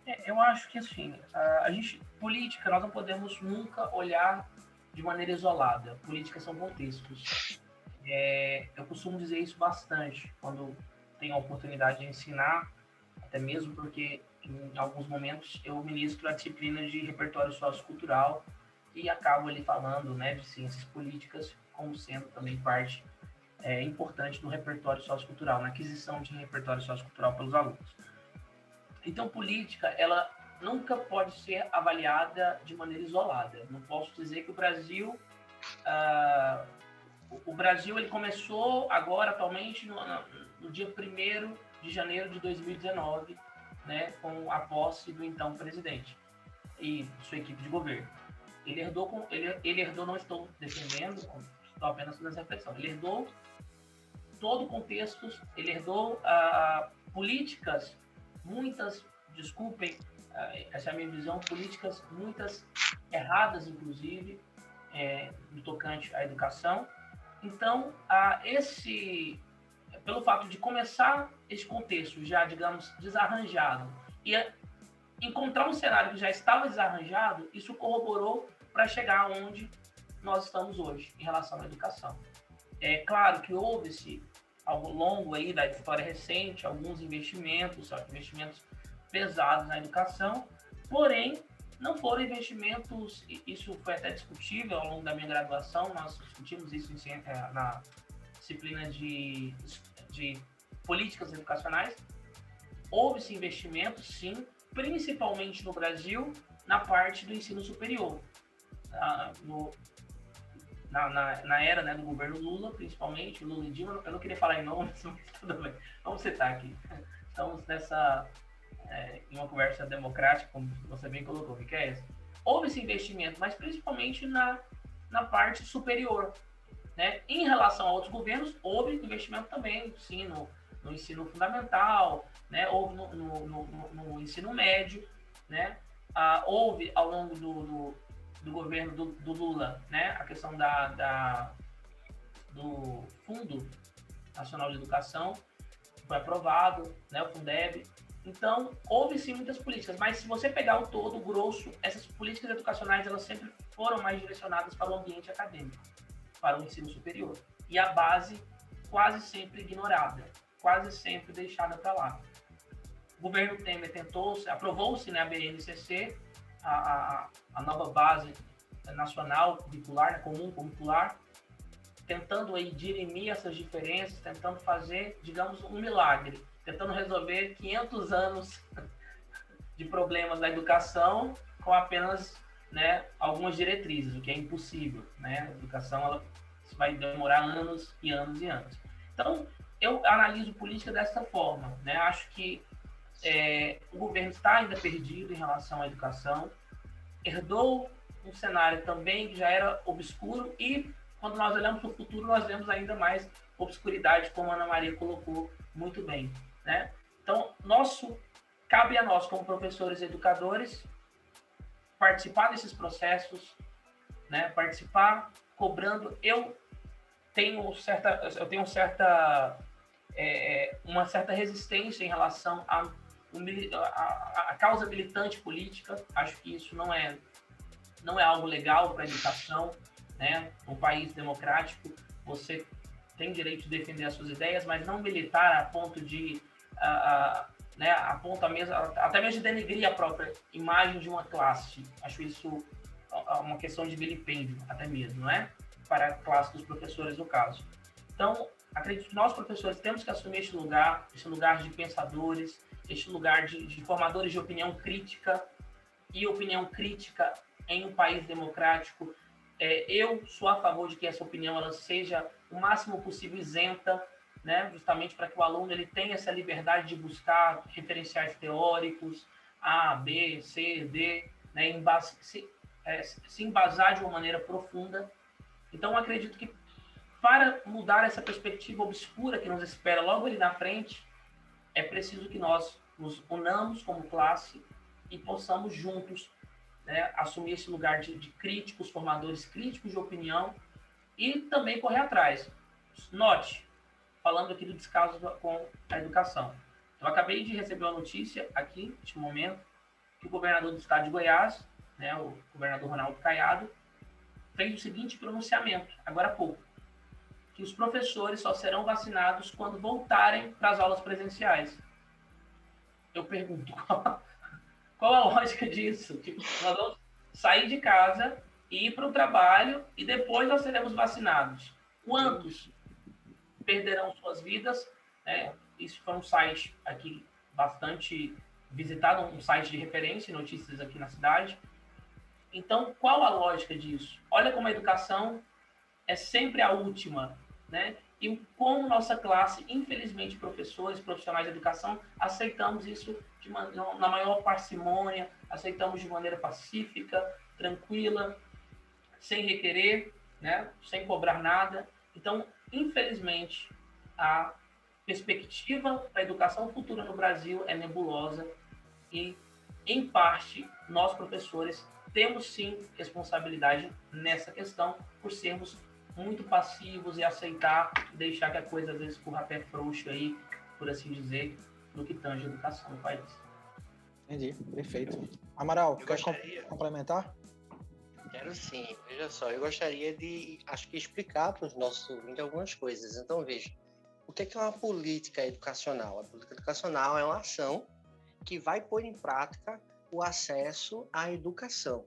É, eu acho que assim, a, gente política nós não podemos nunca olhar de maneira isolada. Políticas são contextos. É, eu costumo dizer isso bastante quando tenho a oportunidade de ensinar, até mesmo porque em alguns momentos eu ministro a disciplina de repertório sociocultural e acabo ali falando né, de ciências políticas como sendo também parte é, importante do repertório sociocultural, na aquisição de repertório sociocultural pelos alunos. Então, política, ela nunca pode ser avaliada de maneira isolada. Não posso dizer que o Brasil, uh, o Brasil ele começou agora atualmente no, no dia 1 de janeiro de 2019, né, com a posse do então presidente e sua equipe de governo. Ele herdou, com, ele, ele herdou, não estou defendendo, estou apenas fazendo essa reflexão, ele herdou todo o contexto, ele herdou uh, políticas, muitas, desculpem, uh, essa é a minha visão, políticas muitas erradas, inclusive, é, no tocante à educação. Então, uh, esse, pelo fato de começar esse contexto já, digamos, desarranjado e encontrar um cenário que já estava desarranjado, isso corroborou para chegar onde nós estamos hoje em relação à educação. É claro que houve-se ao longo aí da história recente alguns investimentos, investimentos pesados na educação, porém não foram investimentos, isso foi até discutível ao longo da minha graduação, nós discutimos isso em, é, na disciplina de, de políticas educacionais, houve-se investimentos, sim, principalmente no Brasil, na parte do ensino superior. Ah, no, na, na, na, era né, do governo Lula, principalmente, Lula e Dilma, eu não queria falar em nomes, mas tudo bem, vamos citar aqui. Estamos nessa, é, uma conversa democrática, como você bem colocou, Miquel. Houve esse investimento, mas principalmente na, na parte superior. Né? Em relação a outros governos, houve investimento também, sim, no, no ensino fundamental, né? houve no, no, no, no ensino médio, né? Ah, houve ao longo do, do, do governo do, do, Lula, né? a questão da, da, do Fundo Nacional de Educação, foi aprovado, né? o Fundeb. Então, houve sim muitas políticas, mas se você pegar o todo, o grosso, essas políticas educacionais elas sempre foram mais direcionadas para o ambiente acadêmico, para o ensino superior. E a base quase sempre ignorada quase sempre deixada para lá. O governo Temer tentou, aprovou-se né, a BNCC, a, a, a, nova base nacional curricular, né, comum curricular, tentando aí dirimir essas diferenças, tentando fazer, digamos, um milagre, tentando resolver 500 anos de problemas da educação com apenas né, algumas diretrizes, o que é impossível. Né? A educação ela vai demorar anos e anos e anos. Então, eu analiso política dessa forma. Né? Acho que é, o governo está ainda perdido em relação à educação, herdou um cenário também que já era obscuro e quando nós olhamos para o futuro nós vemos ainda mais obscuridade, como a Ana Maria colocou muito bem. Né? Então, nosso cabe a nós como professores e educadores participar desses processos, né? participar cobrando. Eu tenho certa, eu tenho certa é, é, uma certa resistência em relação à a, a, causa militante política. Acho que isso não é, não é algo legal para a educação. Né? Um país democrático, você tem direito de defender as suas ideias, mas não militar a ponto de. A, a, né, a ponto mesmo, até mesmo de denegrir a própria imagem de uma classe. Acho isso uma questão de vilipêndio, até mesmo, não é? Para a classe dos professores, no caso. Então, acredito que nós, professores, temos que assumir este lugar, este lugar de pensadores, este lugar de, de formadores de opinião crítica e opinião crítica em um país democrático. É, eu sou a favor de que essa opinião ela seja o máximo possível isenta, né, justamente para que o aluno ele tenha essa liberdade de buscar referenciais teóricos, A, B, C, D, né, se, é, se embasar de uma maneira profunda. Então, acredito que para mudar essa perspectiva obscura que nos espera logo ali na frente, é preciso que nós nos unamos como classe e possamos juntos né, assumir esse lugar de, de críticos, formadores críticos de opinião e também correr atrás. Note, falando aqui do descaso com a educação. Eu acabei de receber uma notícia aqui, neste momento, que o governador do estado de Goiás, né, o governador Ronaldo Caiado, fez o seguinte pronunciamento, agora há pouco, que os professores só serão vacinados quando voltarem para as aulas presenciais. Eu pergunto, qual, a lógica disso? Tipo, nós vamos sair de casa, ir para o trabalho e depois nós seremos vacinados. Quantos perderão suas vidas? É, isso foi um site aqui bastante visitado, um site de referência, notícias aqui na cidade. Então, qual a lógica disso? Olha como a educação é sempre a última, né? E como nossa classe, infelizmente, professores, profissionais de educação, aceitamos isso de na maior parcimônia, aceitamos de maneira pacífica, tranquila, sem requerer, né? Sem cobrar nada. Então, infelizmente, a perspectiva da educação futura no Brasil é nebulosa e, em parte, nós professores temos sim responsabilidade nessa questão por sermos muito passivos e aceitar, deixar que a coisa às vezes corra pé frouxo aí, por assim dizer, no que tange a educação no país. Entendi, perfeito. Amaral, eu quer gostaria... complementar? Quero sim. Veja só, eu gostaria de, acho que explicar para os nossos ouvintes algumas coisas. Então, veja, o que é uma política educacional? A política educacional é uma ação que vai pôr em prática o acesso à educação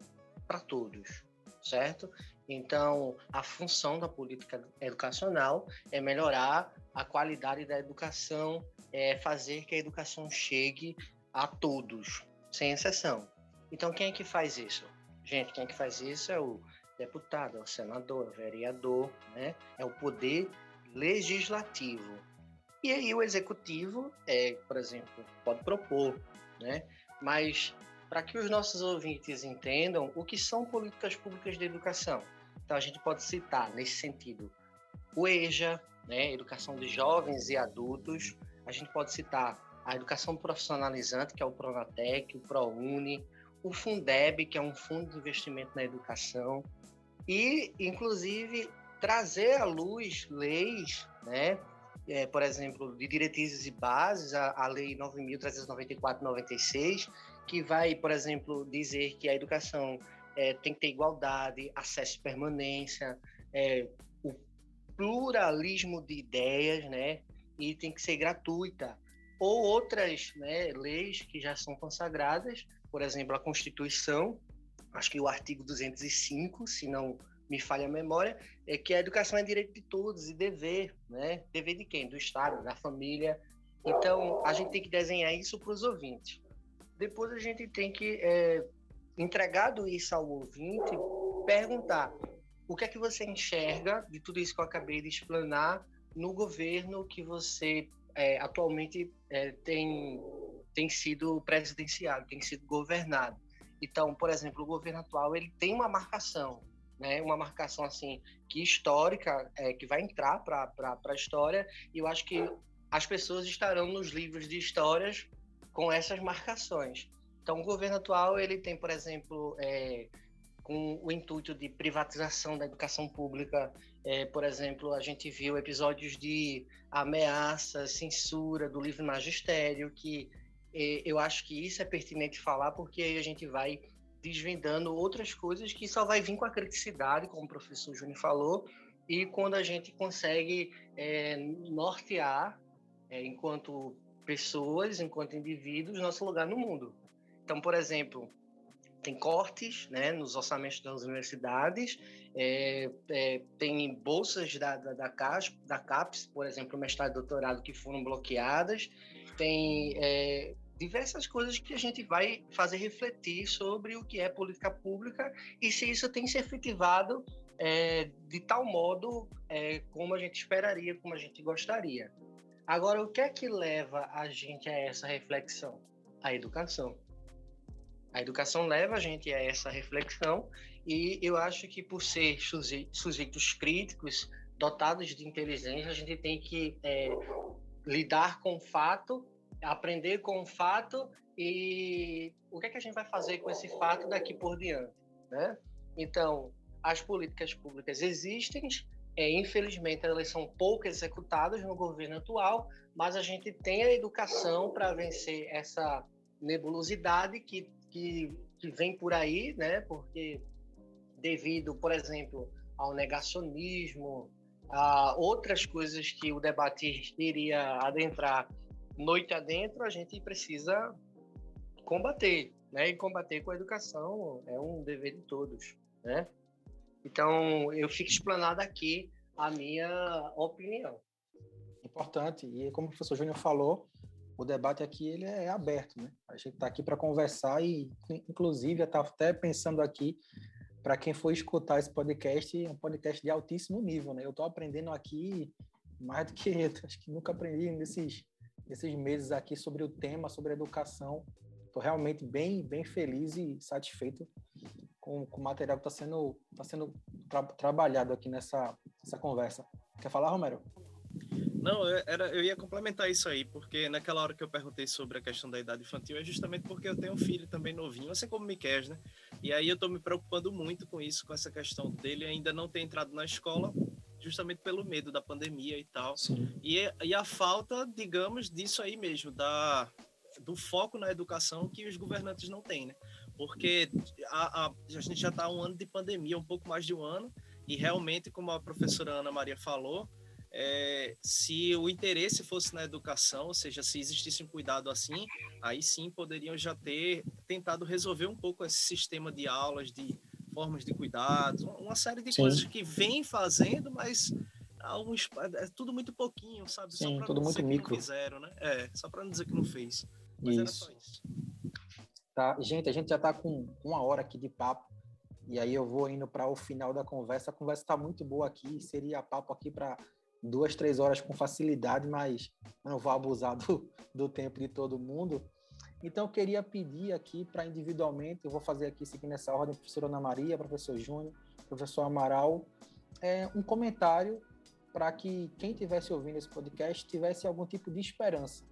para todos, certo? Então, a função da política educacional é melhorar a qualidade da educação, é fazer que a educação chegue a todos, sem exceção. Então, quem é que faz isso? Gente, quem é que faz isso é o deputado, é o senador, é o vereador, né? É o poder legislativo. E aí o executivo, é, por exemplo, pode propor, né? Mas para que os nossos ouvintes entendam o que são políticas públicas de educação, então, a gente pode citar, nesse sentido, o EJA, né, Educação de Jovens e Adultos. A gente pode citar a Educação Profissionalizante, que é o Pronatec, o ProUni, o Fundeb, que é um fundo de investimento na educação, e, inclusive, trazer à luz leis, né, é, por exemplo, de diretrizes e bases, a, a Lei 9.394-96, que vai, por exemplo, dizer que a educação é, tem que ter igualdade, acesso e permanência, é, o pluralismo de ideias, né? E tem que ser gratuita. Ou outras né, leis que já são consagradas, por exemplo, a Constituição, acho que o artigo 205, se não me falha a memória, é que a educação é direito de todos e dever, né? Dever de quem? Do Estado, da família. Então, a gente tem que desenhar isso para os ouvintes. Depois a gente tem que é, entregado isso ao ouvinte, perguntar o que é que você enxerga de tudo isso que eu acabei de explanar no governo que você é, atualmente é, tem, tem sido presidenciado, tem sido governado. Então, por exemplo, o governo atual ele tem uma marcação, né, uma marcação assim que histórica, é, que vai entrar para a história. E eu acho que as pessoas estarão nos livros de histórias com essas marcações. Então, o governo atual ele tem, por exemplo, é, com o intuito de privatização da educação pública, é, por exemplo, a gente viu episódios de ameaça, censura do livre magistério, que eu acho que isso é pertinente falar, porque aí a gente vai desvendando outras coisas que só vai vir com a criticidade, como o professor Júnior falou, e quando a gente consegue é, nortear, é, enquanto pessoas, enquanto indivíduos, nosso lugar no mundo. Então, por exemplo, tem cortes né, nos orçamentos das universidades, é, é, tem bolsas da, da, da, CAS, da CAPES, por exemplo, mestrado e doutorado, que foram bloqueadas, tem é, diversas coisas que a gente vai fazer refletir sobre o que é política pública e se isso tem se efetivado é, de tal modo é, como a gente esperaria, como a gente gostaria. Agora, o que é que leva a gente a essa reflexão? A educação. A educação leva a gente a essa reflexão e eu acho que por ser sujeitos críticos, dotados de inteligência, a gente tem que é, lidar com o fato aprender com o fato e o que é que a gente vai fazer com esse fato daqui por diante, né? Então, as políticas públicas existem, é, infelizmente elas são pouco executadas no governo atual, mas a gente tem a educação para vencer essa nebulosidade que, que, que vem por aí, né? Porque devido, por exemplo, ao negacionismo, a outras coisas que o debate iria adentrar noite adentro, a gente precisa combater, né? E combater com a educação é um dever de todos, né? Então, eu fico explanado aqui a minha opinião. Importante. E como o professor Júnior falou, o debate aqui ele é aberto, né? A gente está aqui para conversar e, inclusive, eu estava até pensando aqui para quem for escutar esse podcast, é um podcast de altíssimo nível, né? Eu estou aprendendo aqui mais do que acho que nunca aprendi nesses nesses meses aqui sobre o tema, sobre educação. Estou realmente bem bem feliz e satisfeito com, com o material que está sendo tá sendo tra trabalhado aqui nessa, nessa conversa. Quer falar, Romero? Não, eu, era, eu ia complementar isso aí, porque naquela hora que eu perguntei sobre a questão da idade infantil é justamente porque eu tenho um filho também novinho, assim como o Miquel, né? E aí eu estou me preocupando muito com isso, com essa questão dele ainda não ter entrado na escola, justamente pelo medo da pandemia e tal. E, e a falta, digamos, disso aí mesmo, da, do foco na educação que os governantes não têm, né? Porque a, a, a gente já está um ano de pandemia, um pouco mais de um ano, e realmente, como a professora Ana Maria falou, é, se o interesse fosse na educação, ou seja, se existisse um cuidado assim, aí sim poderiam já ter tentado resolver um pouco esse sistema de aulas, de formas de cuidados, uma série de sim. coisas que vem fazendo, mas alguns, é tudo muito pouquinho, sabe? Sim, tudo muito micro. fizeram, né? É, só para não dizer que não fez. Mas isso. isso. Tá, gente, a gente já está com uma hora aqui de papo. E aí eu vou indo para o final da conversa. A conversa está muito boa aqui. Seria papo aqui para duas, três horas com facilidade, mas não vou abusar do, do tempo de todo mundo. Então, eu queria pedir aqui para individualmente, eu vou fazer aqui seguindo essa ordem, professora Ana Maria, professor Júnior, professor Amaral, é, um comentário para que quem estivesse ouvindo esse podcast tivesse algum tipo de esperança.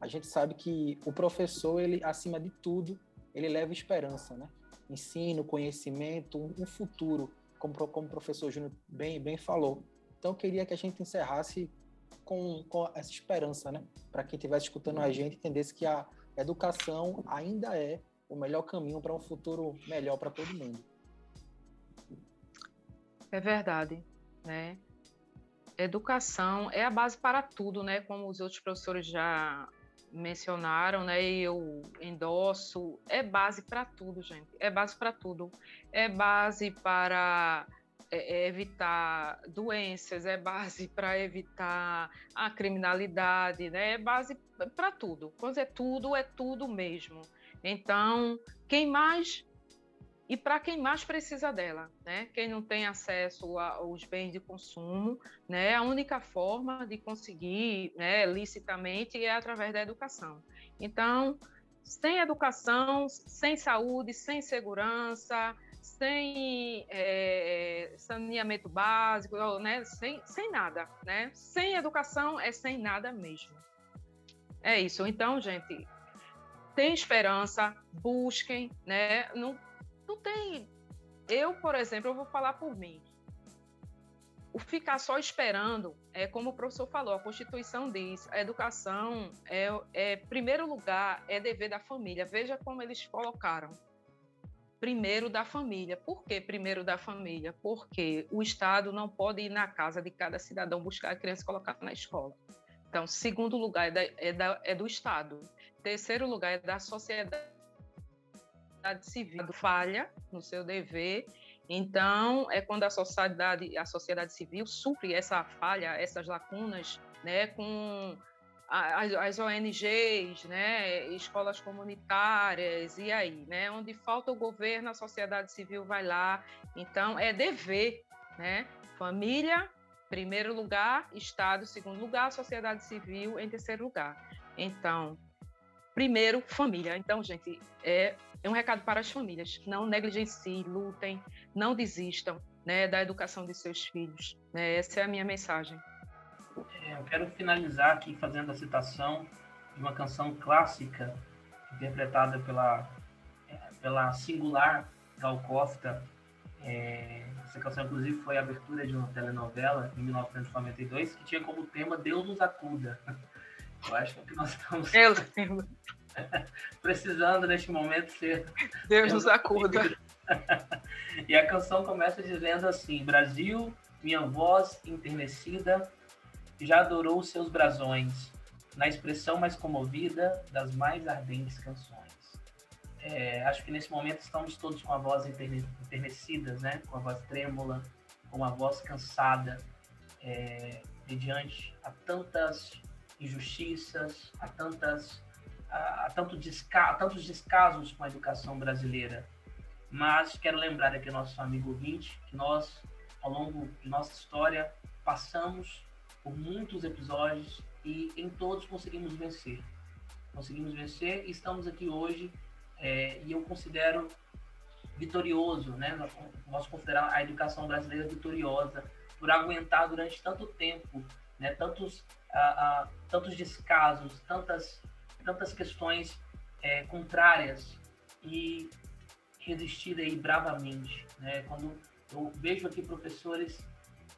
A gente sabe que o professor, ele acima de tudo, ele leva esperança, né? Ensino, conhecimento, um, futuro, como, como o professor Júnior bem, bem falou. Então, eu queria que a gente encerrasse com, com essa esperança, né? Para quem estiver escutando a gente, entendesse que a educação ainda é o melhor caminho para um futuro melhor para todo mundo. É verdade, né? Educação é a base para tudo, né? Como os outros professores já mencionaram, né? E eu endosso. É base para tudo, gente. É base para tudo. É base para é, é evitar doenças, é base para evitar a criminalidade, né? é base para tudo. Quando é tudo, é tudo mesmo. Então, quem mais e para quem mais precisa dela, né? Quem não tem acesso aos bens de consumo, né? A única forma de conseguir, né, licitamente é através da educação. Então, sem educação, sem saúde, sem segurança, sem é, saneamento básico, né? sem, sem nada, né? Sem educação é sem nada mesmo. É isso. Então, gente, tem esperança, busquem, né? Não, não tem. Eu, por exemplo, eu vou falar por mim. O ficar só esperando, é como o professor falou, a Constituição diz, a educação é, é primeiro lugar, é dever da família. Veja como eles colocaram primeiro da família. Por que primeiro da família? Porque o Estado não pode ir na casa de cada cidadão buscar a criança e colocar na escola. Então, segundo lugar é, da, é, da, é do Estado. Terceiro lugar é da sociedade civil. Falha no seu dever. Então, é quando a sociedade, a sociedade civil supre essa falha, essas lacunas, né, com as, as, ONGs, né, escolas comunitárias, e aí, né, onde falta o governo, a sociedade civil vai lá. Então, é dever, né? Família, primeiro lugar, Estado, segundo lugar, sociedade civil, em terceiro lugar. Então, primeiro, família. Então, gente, é, é um recado para as famílias. Não negligenciem, lutem, não desistam né, da educação de seus filhos. Né? Essa é a minha mensagem. É, eu quero finalizar aqui fazendo a citação de uma canção clássica interpretada pela, pela singular Gal Costa. É, essa canção, inclusive, foi a abertura de uma telenovela em 1992 que tinha como tema Deus nos acuda. Eu acho é que nós estamos precisando neste momento ser. Deus nos acuda. e a canção começa dizendo assim: Brasil, minha voz enternecida, já adorou seus brasões, na expressão mais comovida das mais ardentes canções. É, acho que nesse momento estamos todos com a voz enternecidas, né? com a voz trêmula, com a voz cansada, é, mediante a tantas injustiças, a, tantas, a, a, tanto desca, a tantos descasos com a educação brasileira. Mas quero lembrar aqui ao nosso amigo ouvinte que nós, ao longo de nossa história, passamos por muitos episódios e em todos conseguimos vencer. Conseguimos vencer e estamos aqui hoje é, e eu considero vitorioso, né? Posso considerar a educação brasileira vitoriosa por aguentar durante tanto tempo, né? Tantos, ah, tantos descasos, tantas, tantas questões é, contrárias e resistir aí bravamente, né? Quando eu vejo aqui professores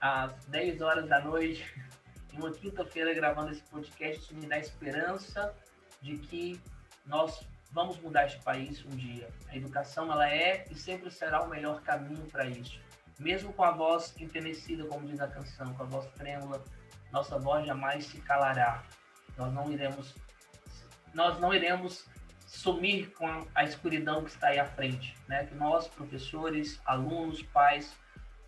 às 10 horas da noite uma quinta-feira gravando esse podcast, me dá esperança de que nós vamos mudar este país um dia. A educação ela é e sempre será o melhor caminho para isso. Mesmo com a voz enternecida, como diz a canção, com a voz trêmula, nossa voz jamais se calará. Nós não iremos nós não iremos sumir com a escuridão que está aí à frente, né? Que nós, professores, alunos, pais,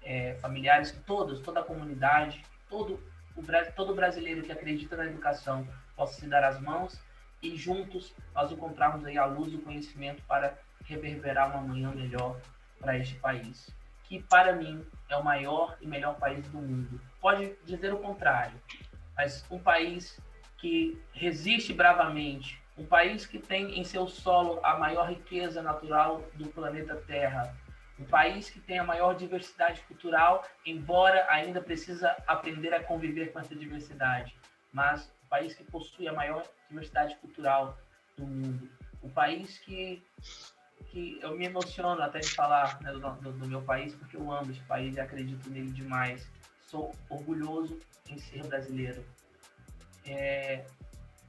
é, familiares, todos, toda a comunidade, todo o, todo brasileiro que acredita na educação possa se dar as mãos e juntos nós encontrarmos aí a luz do conhecimento para reverberar uma manhã melhor para este país, que para mim é o maior e melhor país do mundo. Pode dizer o contrário, mas um país que resiste bravamente, um país que tem em seu solo a maior riqueza natural do planeta Terra, um país que tem a maior diversidade cultural, embora ainda precisa aprender a conviver com essa diversidade, mas um país que possui a maior diversidade cultural do mundo, um país que que eu me emociono até de falar né, do, do, do, meu país, porque eu amo esse país e acredito nele demais. Sou orgulhoso em ser brasileiro. É,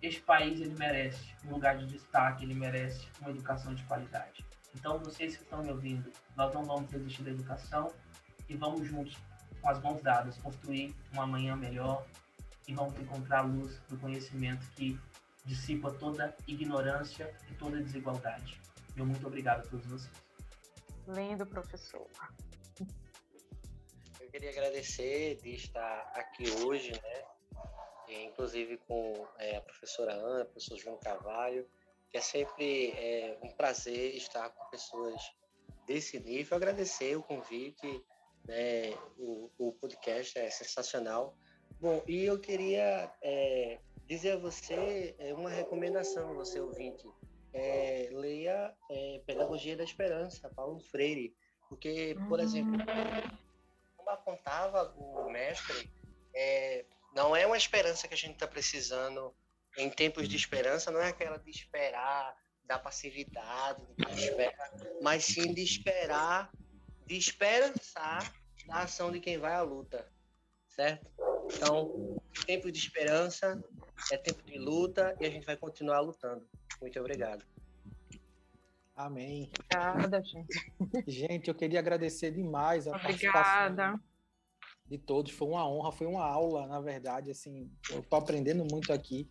este país ele merece um lugar de destaque, ele merece uma educação de qualidade. Então, vocês que estão me ouvindo, nós não vamos desistir da educação e vamos juntos, com as mãos dadas, construir uma manhã melhor e vamos encontrar a luz do conhecimento que dissipa toda ignorância e toda desigualdade. Meu muito obrigado a todos vocês. Lindo, professor. Eu queria agradecer de estar aqui hoje, né? Inclusive com é, a professora Ana, o professor João Carvalho, que é sempre é, um prazer estar com pessoas desse nível. Agradecer o convite, né, o, o podcast é sensacional. Bom, e eu queria é, dizer a você é, uma recomendação, você ouvinte. É, leia é, Pedagogia da Esperança, Paulo Freire, porque, por exemplo, como apontava o mestre, é, não é uma esperança que a gente está precisando em tempos de esperança, não é aquela de esperar da passividade, de esperar, mas sim de esperar, de esperançar da ação de quem vai à luta, certo? Então, tempo de esperança é tempo de luta e a gente vai continuar lutando. Muito obrigado. Amém. Obrigada, gente. Gente, eu queria agradecer demais a Obrigada. participação de todos. Foi uma honra, foi uma aula, na verdade. Assim, eu estou aprendendo muito aqui.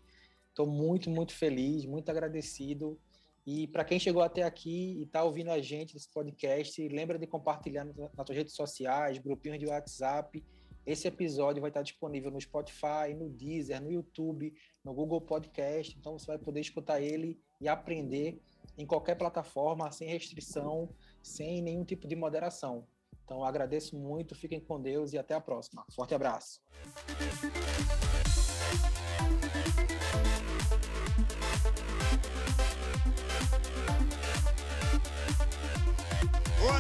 Estou muito, muito feliz, muito agradecido. E para quem chegou até aqui e está ouvindo a gente nesse podcast, lembra de compartilhar nas suas redes sociais, grupinhos de WhatsApp. Esse episódio vai estar disponível no Spotify, no Deezer, no YouTube, no Google Podcast. Então você vai poder escutar ele e aprender em qualquer plataforma, sem restrição, sem nenhum tipo de moderação. Então agradeço muito, fiquem com Deus e até a próxima. Forte abraço.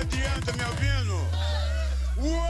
adianta me ouvindo? Uou!